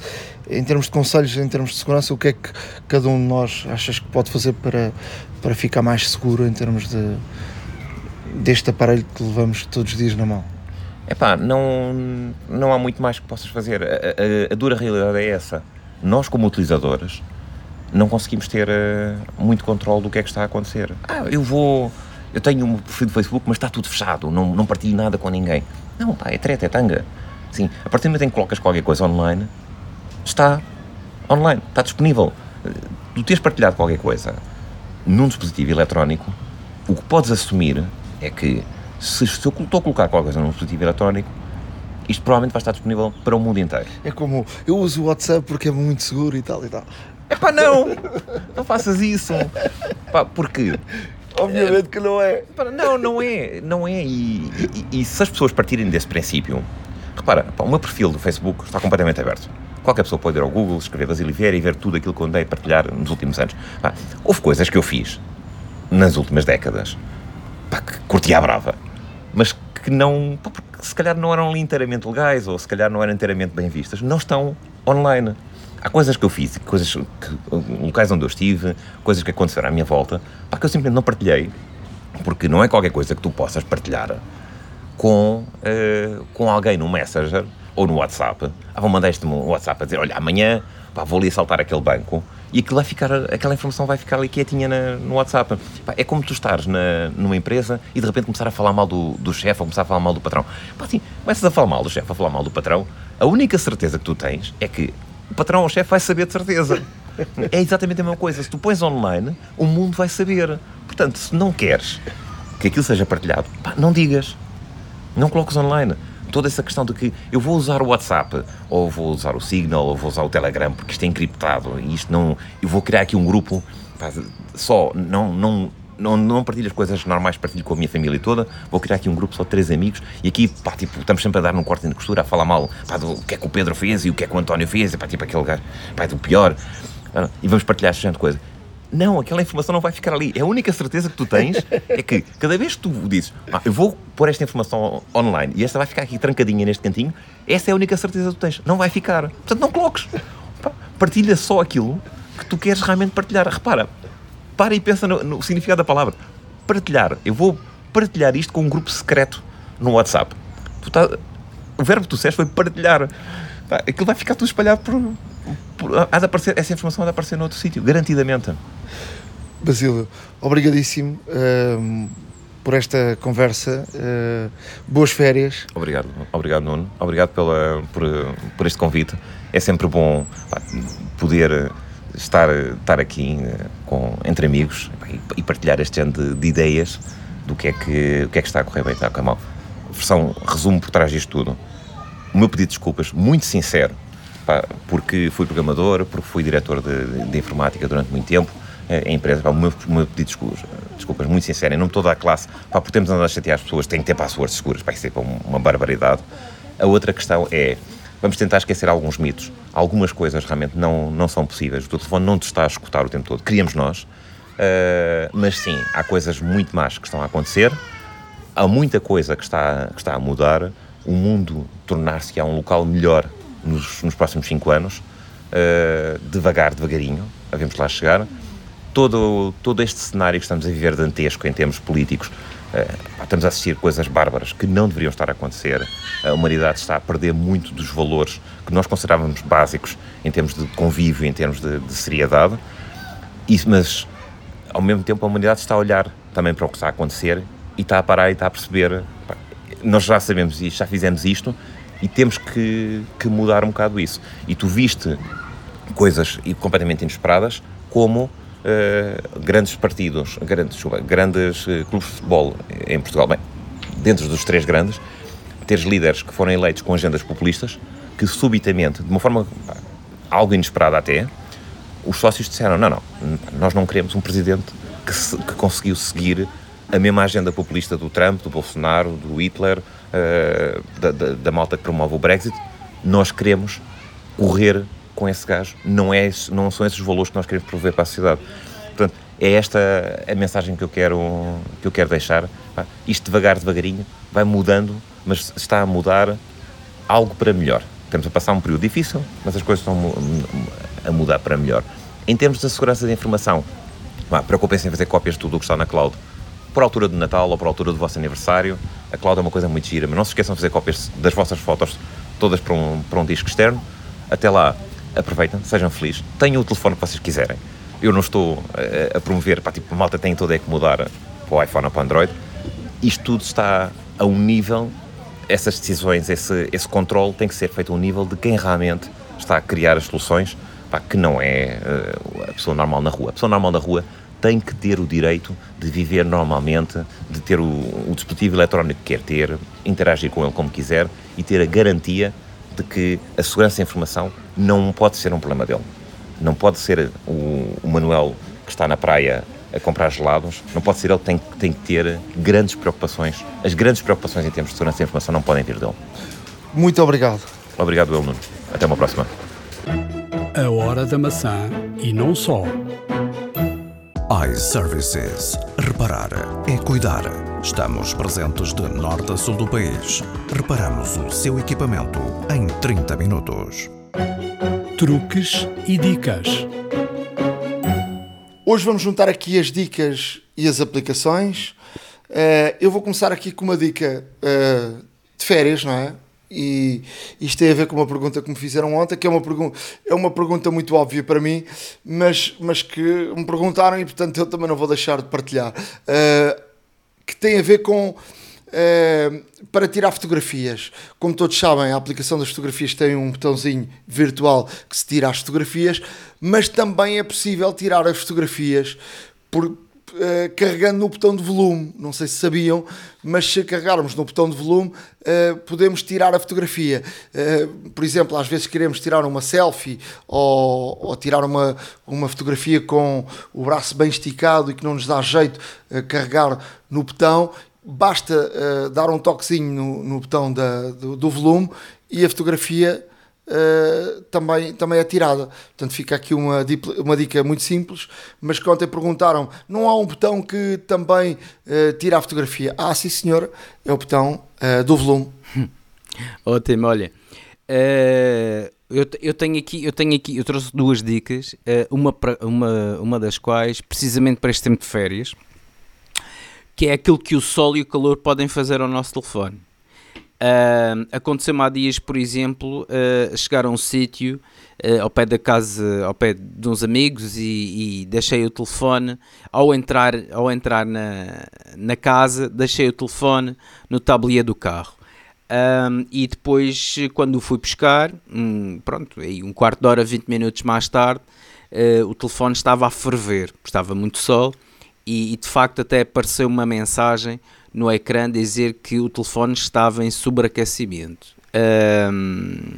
em termos de conselhos em termos de segurança o que é que cada um de nós achas que pode fazer para, para ficar mais seguro em termos de deste aparelho que levamos todos os dias na mão Epá, não, não há muito mais que possas fazer. A, a, a dura realidade é essa. Nós, como utilizadores, não conseguimos ter uh, muito controle do que é que está a acontecer. Ah, eu vou. Eu tenho um perfil do Facebook, mas está tudo fechado, não, não partilho nada com ninguém. Não, pá, é treta, é tanga. Sim, a partir do momento em que colocas qualquer coisa online, está online, está disponível. Tu teres partilhado qualquer coisa num dispositivo eletrónico, o que podes assumir é que se, eu estou a colocar qualquer coisa num dispositivo eletrónico, isto provavelmente vai estar disponível para o mundo inteiro. É como eu uso o WhatsApp porque é muito seguro e tal e tal. É pá, não! Não faças isso! Pá, porque. Obviamente que não é. Não, não é. Não é. E, e, e se as pessoas partirem desse princípio. Repara, pá, o meu perfil do Facebook está completamente aberto. Qualquer pessoa pode ir ao Google, escrever Basílio Vieira e ver tudo aquilo que eu andei a partilhar nos últimos anos. Pá, houve coisas que eu fiz nas últimas décadas pá, que curtia a brava, mas que não. Pá, porque se calhar não eram inteiramente legais ou se calhar não eram inteiramente bem vistas. Não estão online. Há coisas que eu fiz, coisas que, locais onde eu estive, coisas que aconteceram à minha volta, pá, que eu simplesmente não partilhei, porque não é qualquer coisa que tu possas partilhar com, uh, com alguém no Messenger ou no WhatsApp. Ah, vou mandar este um WhatsApp a dizer: olha, amanhã pá, vou ali assaltar aquele banco e aquilo vai ficar, aquela informação vai ficar ali quietinha na, no WhatsApp. Pá, é como tu estares na, numa empresa e de repente começar a falar mal do, do chefe ou começar a falar mal do patrão. Pá, assim, começas a falar mal do chefe, a falar mal do patrão, a única certeza que tu tens é que o patrão ou o chefe vai saber de certeza. (laughs) É exatamente a mesma coisa. Se tu pões online, o mundo vai saber. Portanto, se não queres que aquilo seja partilhado, pá, não digas. Não coloques online. Toda essa questão de que eu vou usar o WhatsApp, ou vou usar o Signal, ou vou usar o Telegram, porque isto é encriptado, e isto não. Eu vou criar aqui um grupo só, não, não, não, não partilho as coisas normais, partilho com a minha família toda, vou criar aqui um grupo só de três amigos e aqui, pá, tipo, estamos sempre a dar num corte de costura, a falar mal, pá, do que é que o Pedro fez e o que é que o António fez, e pá, tipo, aquele gajo, pá, do pior, e vamos partilhar esta de coisa. Não, aquela informação não vai ficar ali. A única certeza que tu tens é que cada vez que tu dizes, ah, eu vou pôr esta informação online e esta vai ficar aqui trancadinha neste cantinho, essa é a única certeza que tu tens. Não vai ficar. Portanto, não coloques. Partilha só aquilo que tu queres realmente partilhar. Repara, para e pensa no, no significado da palavra. Partilhar. Eu vou partilhar isto com um grupo secreto no WhatsApp. Tá, o verbo que tu disseste foi partilhar. Aquilo vai ficar tudo espalhado por. Há de aparecer, essa informação há de aparecer noutro sítio, garantidamente. Basílio, obrigadíssimo uh, por esta conversa. Uh, boas férias. Obrigado, obrigado Nuno. Obrigado pela, por, por este convite. É sempre bom pá, poder estar, estar aqui eh, com, entre amigos e, partilhar este género de, de, ideias do que, é que, o que é que está a correr bem e está a correr mal. Versão resumo por trás disto tudo. O meu pedido de desculpas, muito sincero, pá, porque fui programador, porque fui diretor de, de informática durante muito tempo eh, em empresa, pá, o, meu, o meu pedido de desculpas, desculpas muito sincero, em nome de toda a classe, pá, por termos andado a chatear as pessoas, tem que ter passwords seguras, isso é uma barbaridade. A outra questão é, vamos tentar esquecer alguns mitos. Algumas coisas realmente não, não são possíveis. O telefone não te está a escutar o tempo todo. Queríamos nós. Uh, mas sim, há coisas muito más que estão a acontecer. Há muita coisa que está, que está a mudar. O mundo tornar-se-á um local melhor nos, nos próximos cinco anos. Uh, devagar, devagarinho. Havemos lá chegar. Todo, todo este cenário que estamos a viver dantesco em termos políticos Uh, estamos a assistir coisas bárbaras que não deveriam estar a acontecer. A humanidade está a perder muito dos valores que nós considerávamos básicos em termos de convívio, em termos de, de seriedade. Isso, mas ao mesmo tempo a humanidade está a olhar também para o que está a acontecer e está a parar e está a perceber. Pá, nós já sabemos isto, já fizemos isto e temos que, que mudar um bocado isso. E tu viste coisas completamente inesperadas, como uh, grandes partidos, grandes, grandes uh, clubes de futebol em Portugal. Bem, dentro dos três grandes, teres líderes que foram eleitos com agendas populistas, que subitamente, de uma forma algo inesperada até, os sócios disseram: não, não, nós não queremos um presidente que, se, que conseguiu seguir a mesma agenda populista do Trump, do Bolsonaro, do Hitler, uh, da, da, da, malta que promove o Brexit. Nós queremos correr com esse gajo. Não, é, não são esses valores que nós queremos prover para a sociedade. Portanto, é esta a mensagem que eu quero, que eu quero deixar. Isto devagar, devagarinho, vai mudando, mas está a mudar algo para melhor. Estamos a passar um período difícil, mas as coisas estão a mudar para melhor. Em termos da segurança da informação, preocupem-se em fazer cópias de tudo o que está na cloud. Por altura de Natal ou por altura do vosso aniversário, a cloud é uma coisa muito gira, mas não se esqueçam de fazer cópias das vossas fotos todas para um, para um disco externo. Até lá, aproveitem, sejam felizes, tenham o telefone que vocês quiserem. Eu não estou a, eh, a promover, pá, tipo, malta tem toda é que mudar para o iPhone ou para o Android. Isto tudo está a um nível, essas decisões, esse, esse controle tem que ser feito a um nível de quem realmente está a criar as soluções, pá, que não é uh, a pessoa normal na rua. A pessoa normal na rua tem que ter o direito de viver normalmente, de ter o, o dispositivo eletrónico que quer ter, interagir com ele como quiser e ter a garantia de que a segurança da informação não pode ser um problema dele. Não pode ser o, o Manuel que está na praia a comprar gelados, não pode ser ele que tem, tem que ter grandes preocupações. As grandes preocupações em termos de segurança da informação não podem vir dele. Muito obrigado. Obrigado, El Nuno. Até uma próxima. A hora da maçã e não só iServices. Reparar é cuidar. Estamos presentes de norte a sul do país. Reparamos o seu equipamento em 30 minutos. Truques e dicas. Hoje vamos juntar aqui as dicas e as aplicações. Uh, eu vou começar aqui com uma dica uh, de férias, não é? E isto tem a ver com uma pergunta que me fizeram ontem, que é uma, pergunta, é uma pergunta muito óbvia para mim, mas, mas que me perguntaram e portanto eu também não vou deixar de partilhar. Uh, que tem a ver com uh, para tirar fotografias. Como todos sabem, a aplicação das fotografias tem um botãozinho virtual que se tira as fotografias, mas também é possível tirar as fotografias por, Uh, carregando no botão de volume. Não sei se sabiam, mas se carregarmos no botão de volume, uh, podemos tirar a fotografia. Uh, por exemplo, às vezes queremos tirar uma selfie ou, ou, tirar uma, uma fotografia com o braço bem esticado e que não nos dá jeito carregar no botão. Basta dar um toquezinho no, no botão da, do, do volume e a fotografia uh, também, também é tirada. Portanto, fica aqui uma, uma dica muito simples, mas que ontem perguntaram: não há um botão que também uh, tira a fotografia? Ah, sim, senhor, é o botão uh, do volume. (laughs) Ótimo, olha. eu, eu tenho aqui, eu tenho aqui, eu trouxe duas dicas, uma, uma, uma das quais, precisamente para este tempo de férias, que é aquilo que o sol e o calor podem fazer ao nosso telefone. Uh, Aconteceu-me há dias, por exemplo, uh, chegar a um sítio uh, ao pé da casa, ao pé de uns amigos e, e, deixei o telefone. Ao entrar, ao entrar na, na casa, deixei o telefone no tablier do carro. Um, e depois, quando o fui buscar, um, pronto, aí um quarto de hora, 20 minutos mais tarde, uh, o telefone estava a ferver, estava muito sol e, e de facto até apareceu uma mensagem no ecrã dizer que o telefone estava em sobreaquecimento. Um,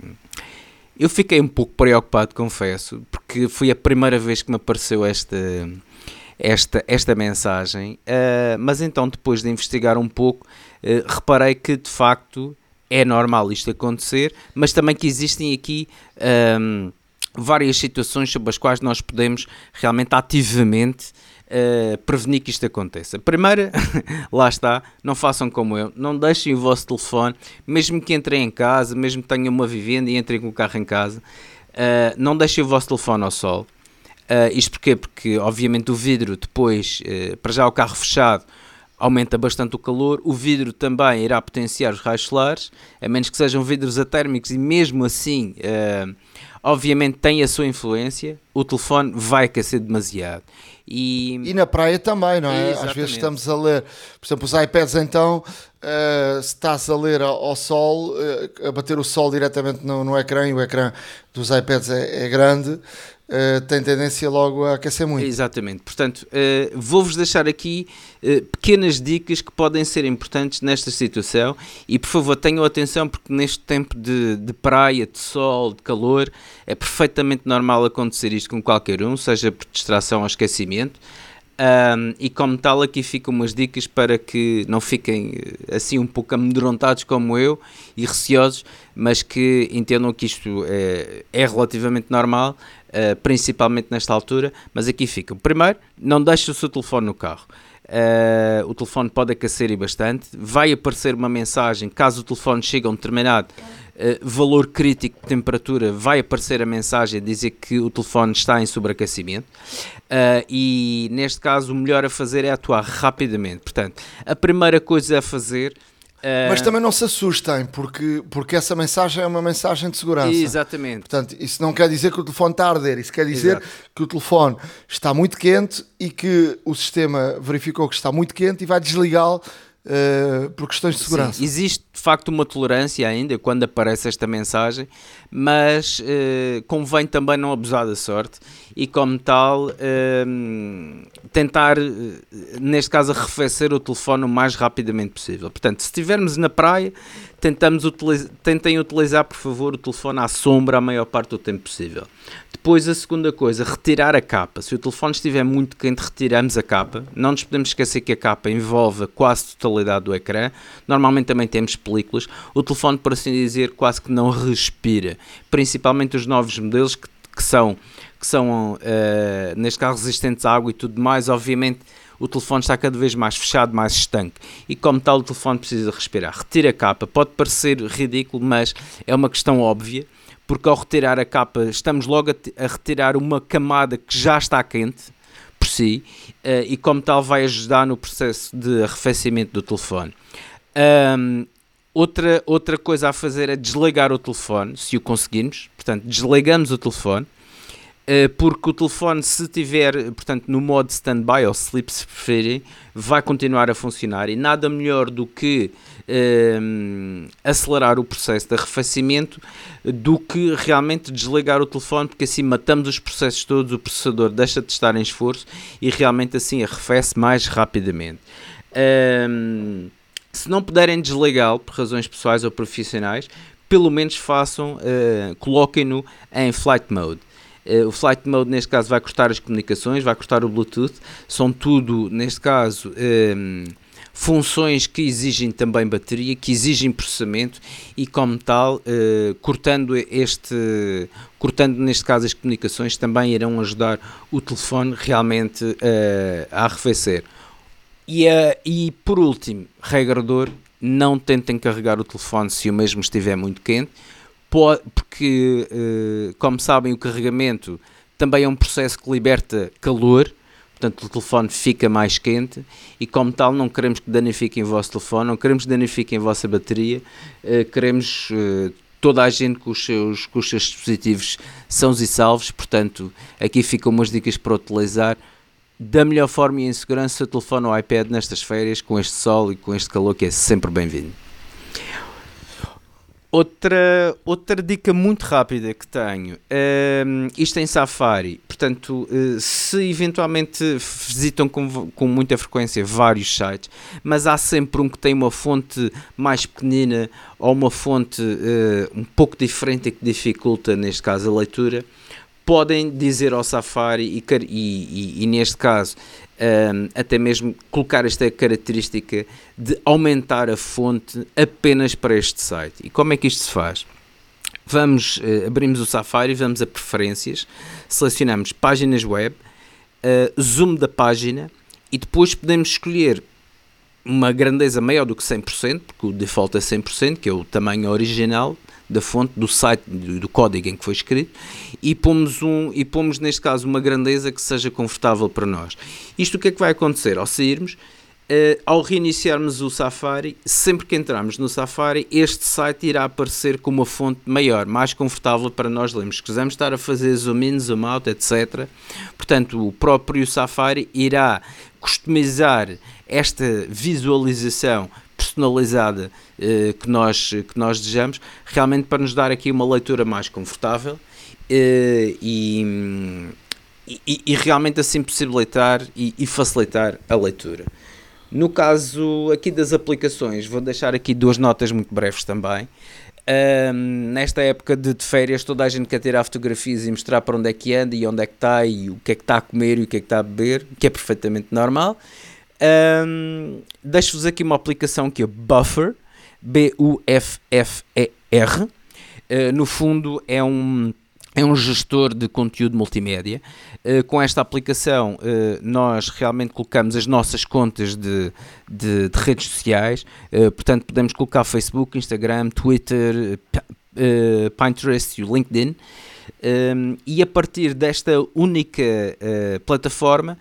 eu fiquei um pouco preocupado, confesso, porque foi a primeira vez que me apareceu esta, esta, esta mensagem. Uh, mas então, depois de investigar um pouco, uh, reparei que de facto é normal isto acontecer, mas também que existem aqui. Um, várias situações sobre as quais nós podemos realmente ativamente uh, prevenir que isto aconteça. Primeira, (laughs) lá está, não façam como eu, não deixem o vosso telefone, mesmo que entrem em casa, mesmo que tenham uma vivenda e entrem com o carro em casa, uh, não deixem o vosso telefone ao sol. Uh, isto porquê? Porque, obviamente, o vidro depois, para já o carro fechado, aumenta bastante o calor, o vidro também irá potenciar os raios solares, a menos que sejam vidros atérmicos e mesmo assim uh, obviamente tem a sua influência, o telefone vai aquecer demasiado. E, e na praia também, não é? Exatamente. Às vezes estamos a ler, por exemplo, os iPads então, uh, se estás a ler ao, ao sol, uh, a bater o sol diretamente no, no ecrã, e o ecrã dos iPads é, é grande, Uh, tem tendência logo a aquecer muito. Exatamente. Portanto, uh, vou-vos deixar aqui uh, pequenas dicas que podem ser importantes nesta situação e, por favor, tenham atenção porque neste tempo de, de praia, de sol, de calor, é perfeitamente normal acontecer isto com qualquer um, seja por distração ou esquecimento. Um, e como tal, aqui ficam umas dicas para que não fiquem assim um pouco amedrontados como eu e receosos, mas que entendam que isto é, é relativamente normal, uh, principalmente nesta altura, mas aqui fica. Primeiro, não deixe o seu telefone no carro. Uh, o telefone pode aquecer e bastante. Vai aparecer uma mensagem, caso o telefone chegue a um determinado uh, valor crítico de temperatura, vai aparecer a mensagem a dizer que o telefone está em sobreaquecimento. Uh, e neste caso, o melhor a fazer é atuar rapidamente. Portanto, a primeira coisa a fazer mas também não se assustem, porque, porque essa mensagem é uma mensagem de segurança. Exatamente. Portanto, isso não quer dizer que o telefone está a arder, isso quer dizer Exato. que o telefone está muito quente e que o sistema verificou que está muito quente e vai desligá-lo uh, por questões de segurança. Sim, existe de facto uma tolerância ainda quando aparece esta mensagem, mas uh, convém também não abusar da sorte e, como tal, uh, tentar, neste caso, arrefecer o telefone o mais rapidamente possível. Portanto, se estivermos na praia, tentamos tentem utilizar, por favor, o telefone à sombra a maior parte do tempo possível. Depois, a segunda coisa, retirar a capa. Se o telefone estiver muito quente, retiramos a capa. Não nos podemos esquecer que a capa envolve quase a totalidade do ecrã. Normalmente também temos películas. O telefone, por assim dizer, quase que não respira. Principalmente os novos modelos que, que são, que são uh, neste caso, resistentes à água e tudo mais. Obviamente, o telefone está cada vez mais fechado, mais estanque e, como tal, o telefone precisa respirar. Retira a capa. Pode parecer ridículo, mas é uma questão óbvia porque ao retirar a capa estamos logo a, a retirar uma camada que já está quente por si uh, e como tal vai ajudar no processo de arrefecimento do telefone. Um, outra, outra coisa a fazer é desligar o telefone, se o conseguirmos, portanto desligamos o telefone eh, porque o telefone, se tiver, portanto, no modo standby ou sleep, se preferirem, vai continuar a funcionar e nada melhor do que um, eh, acelerar o processo de arrefecimento do que realmente desligar o telefone, porque assim matamos os processos todos, o processador deixa de estar em esforço e realmente assim arrefece mais rapidamente. Um, se não puderem desligá-lo por razões pessoais ou profissionais, pelo menos façam, uh, coloquem-no em flight mode. Uh, o Flight Mode, neste caso, vai cortar as comunicações, vai cortar o Bluetooth. São tudo, neste caso, um, ehm, funções que exigem também bateria, que exigem processamento e, como tal, uh, cortando este, cortando neste caso as comunicações, também irão ajudar o telefone realmente uh, a arrefecer. E, e por último, regrador, não tentem carregar o telefone se o mesmo estiver muito quente porque, eh, como sabem, o carregamento também é um processo que liberta calor, portanto o telefone fica mais quente e como tal não queremos que danifiquem o vosso telefone, não queremos que danifiquem a vossa bateria, eh, queremos eh, toda a gente com os seus, com os seus dispositivos sãos e salvos, portanto aqui ficam umas dicas para utilizar da melhor forma e em segurança o telefone ou iPad nestas férias com este sol e com este calor que é sempre bem-vindo. Outra, outra dica muito rápida que tenho, um, isto em Safari, portanto, uh, se eventualmente visitam com, com muita frequência vários sites, mas há sempre um que tem uma fonte mais pequenina ou uma fonte uh, um pouco diferente que dificulta, neste caso, a leitura, podem dizer ao Safari e, e, e, e neste caso um, até mesmo colocar esta característica de aumentar a fonte apenas para este site. E como é que isto se faz? Vamos, uh, abrimos o Safari, vamos a preferências, selecionamos páginas web, uh, zoom da página e depois podemos escolher uma grandeza maior do que 100%, porque o default é 100%, que é o tamanho original, da fonte, do site, do, código em que foi escrito, e pomos, um, e pomos neste caso uma grandeza que seja confortável para nós. Isto o que é que vai acontecer? Ao sairmos, Uh, ao reiniciarmos o Safari, sempre que entrarmos no Safari, este site irá aparecer com uma fonte maior, mais confortável para nós lermos. Se quisermos estar a fazer zoom in, zoom out, etc. Portanto, o próprio Safari irá customizar esta visualização personalizada uh, que, nós, que nós desejamos, realmente para nos dar aqui uma leitura mais confortável uh, e, e, e, realmente assim possibilitar e, e facilitar a leitura. No caso aqui das aplicações, vou deixar aqui duas notas muito breves também. Um, nesta época de, de, férias, toda a gente quer tirar fotografias e mostrar para onde é que anda e onde é que está e o que é que está a comer e o que é que está a beber, que é perfeitamente normal. Um, Deixo-vos aqui uma aplicação que é Buffer, B-U-F-F-E-R. Uh, no fundo, é um é um gestor de conteúdo multimédia. Uh, com esta aplicação, uh, nós realmente colocamos as nossas contas de, de, de redes sociais, portanto, podemos colocar Facebook, Instagram, Twitter, Pinterest e o LinkedIn. E a partir desta única plataforma,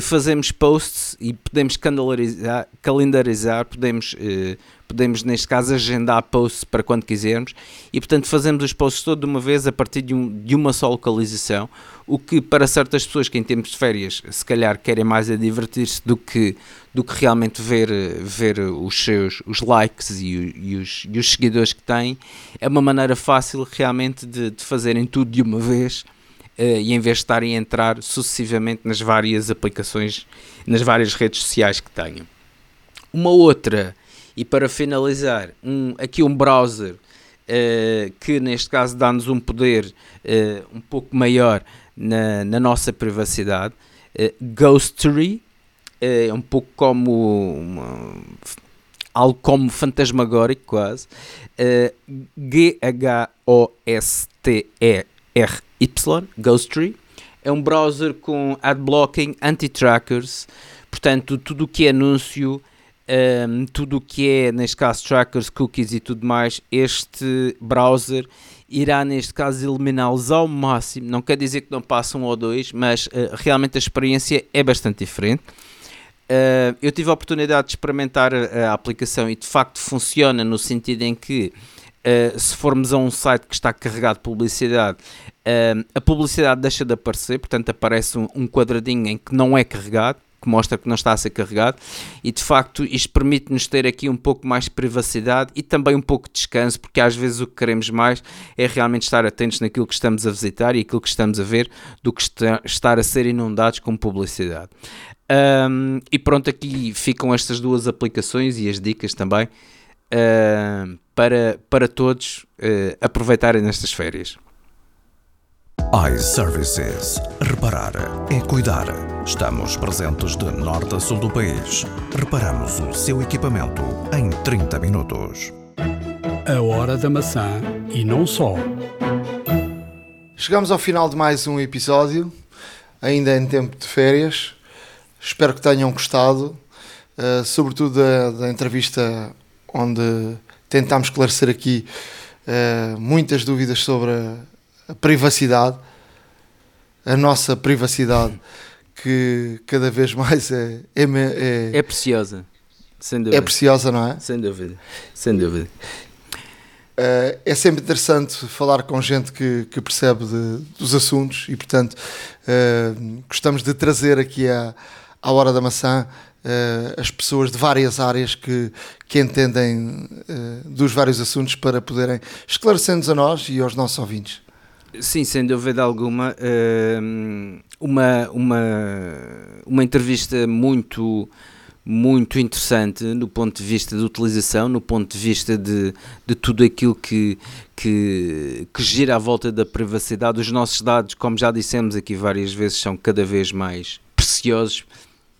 fazemos posts e podemos calendarizar, calendarizar podemos podemos, neste caso, agendar posts para quando quisermos. E, portanto, fazemos os posts de uma vez a partir de, um, de uma só localização, o que para certas pessoas que em tempos de férias se calhar querem mais a divertir-se do que, do que realmente ver, ver os seus os likes e, e, os, e os seguidores que têm, é uma maneira fácil realmente de, de fazerem tudo de uma vez e em vez de estarem a entrar sucessivamente nas várias aplicações, nas várias redes sociais que tenham. Uma outra e para finalizar, um, aqui um browser uh, que neste caso dá-nos um poder uh, um pouco maior na, na nossa privacidade. Uh, Ghostery é um pouco como uma, algo como fantasmagórico quase. G-H-O-S-T-E-R-Y, Ghostery. É um browser com adblocking, anti-trackers, portanto, tudo o que é anúncio um, tudo o que é, neste caso, trackers, cookies e tudo mais, este browser irá, neste caso, eliminá-los ao máximo. Não quer dizer que não passa um ou dois, mas uh, realmente a experiência é bastante diferente. Uh, eu tive a oportunidade de experimentar a, a, aplicação e de facto funciona no sentido em que uh, se formos a um site que está carregado de publicidade, uh, a publicidade deixa de aparecer, portanto aparece um, um, quadradinho em que não é carregado que mostra que não está a ser carregado e de facto isto permite-nos ter aqui um pouco mais de privacidade e também um pouco de descanso, porque às vezes o que queremos mais é realmente estar atentos naquilo que estamos a visitar e aquilo que estamos a ver do que estar a ser inundados com publicidade. Um, e pronto, aqui ficam estas duas aplicações e as dicas também uh, para, para todos uh, aproveitarem nestas férias iServices. Reparar é cuidar. Estamos presentes de norte a sul do país. Reparamos o seu equipamento em 30 minutos. A hora da maçã e não só. Chegamos ao final de mais um episódio, ainda em tempo de férias. Espero que tenham gostado, uh, sobretudo da, da, entrevista onde tentámos esclarecer aqui uh, muitas dúvidas sobre a, a privacidade, a nossa privacidade, (laughs) que cada vez mais é, é, é, é preciosa. Sem dúvida. É preciosa, não é? Sem dúvida. Sem dúvida. Uh, é sempre interessante falar com gente que, que percebe de, dos assuntos e, portanto, uh, gostamos de trazer aqui à, à Hora da Maçã as pessoas de várias áreas que, que entendem dos vários assuntos para poderem esclarecer-nos a nós e aos nossos ouvintes. Sim, sem dúvida alguma. Uh, uma, uma, uma entrevista muito, muito interessante no ponto de vista de utilização, no ponto de vista de, de tudo aquilo que, que, que gira à volta da privacidade. Os nossos dados, como já dissemos aqui várias vezes, são cada vez mais preciosos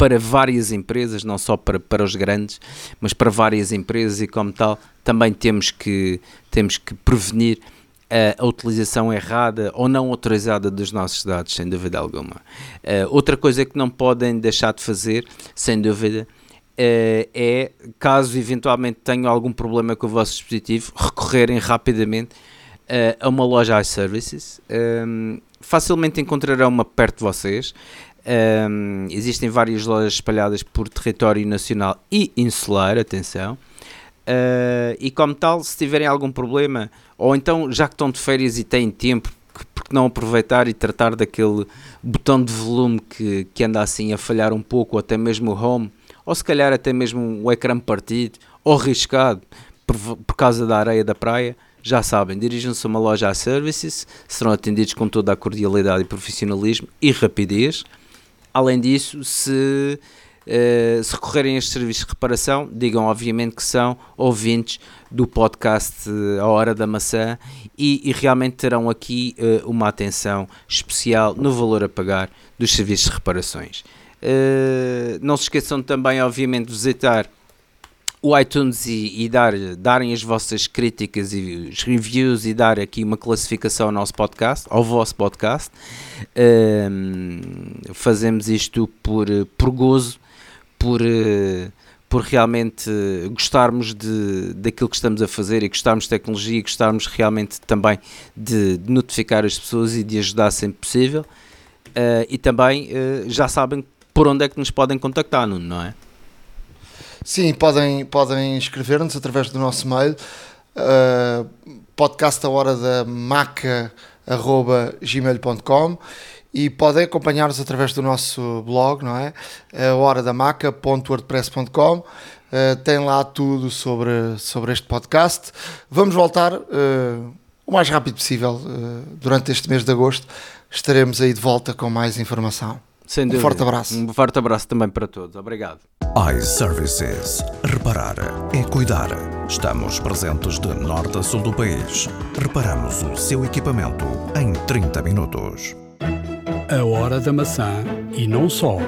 para várias empresas, não só para, para os grandes, mas para várias empresas e como tal também temos que, temos que prevenir a utilização errada ou não autorizada dos nossos dados, sem dúvida alguma. Uh, outra coisa que não podem deixar de fazer, sem dúvida, uh, é, caso eventualmente tenham algum problema com o vosso dispositivo, recorrerem rapidamente uh, a uma loja iServices. Um, facilmente encontrarão uma perto de vocês. Um, existem várias lojas espalhadas por território nacional e insular, atenção. Uh, e como tal, se tiverem algum problema, ou então já que estão de férias e têm tempo, porque não aproveitar e tratar daquele botão de volume que, que anda assim a falhar um pouco, ou até mesmo o home, ou se calhar até mesmo o ecrã partido, ou riscado por, por causa da areia da praia, já sabem, dirijam-se a uma loja a services, serão atendidos com toda a cordialidade e profissionalismo e rapidez. Além disso, se, uh, se recorrerem a estes serviços de reparação, digam obviamente que são ouvintes do podcast A Hora da Maçã e, e realmente terão aqui uh, uma atenção especial no valor a pagar dos serviços de reparações. Uh, não se esqueçam também, obviamente, de visitar o iTunes e, e, dar, darem as vossas críticas e os reviews e dar aqui uma classificação ao nosso podcast, ao vosso podcast. Um, fazemos isto por, por gozo, por, por realmente gostarmos de, daquilo que estamos a fazer e gostarmos de tecnologia e gostarmos realmente também de, de notificar as pessoas e de ajudar sempre possível. Uh, e também uh, já sabem por onde é que nos podem contactar, não é? Sim, podem, podem escrever-nos através do nosso mail uh, podcast a hora da maca arroba gmail.com e podem acompanhar-nos através do nosso blog, não é? A hora da maca.wordpress.com uh, tem lá tudo sobre, sobre este podcast. Vamos voltar uh, o mais rápido possível uh, durante este mês de agosto. Estaremos aí de volta com mais informação. Sem um forte abraço. Um forte abraço também para todos. Obrigado iServices. Reparar é cuidar. Estamos presentes de norte a sul do país. Reparamos o seu equipamento em 30 minutos. A hora da maçã e não só.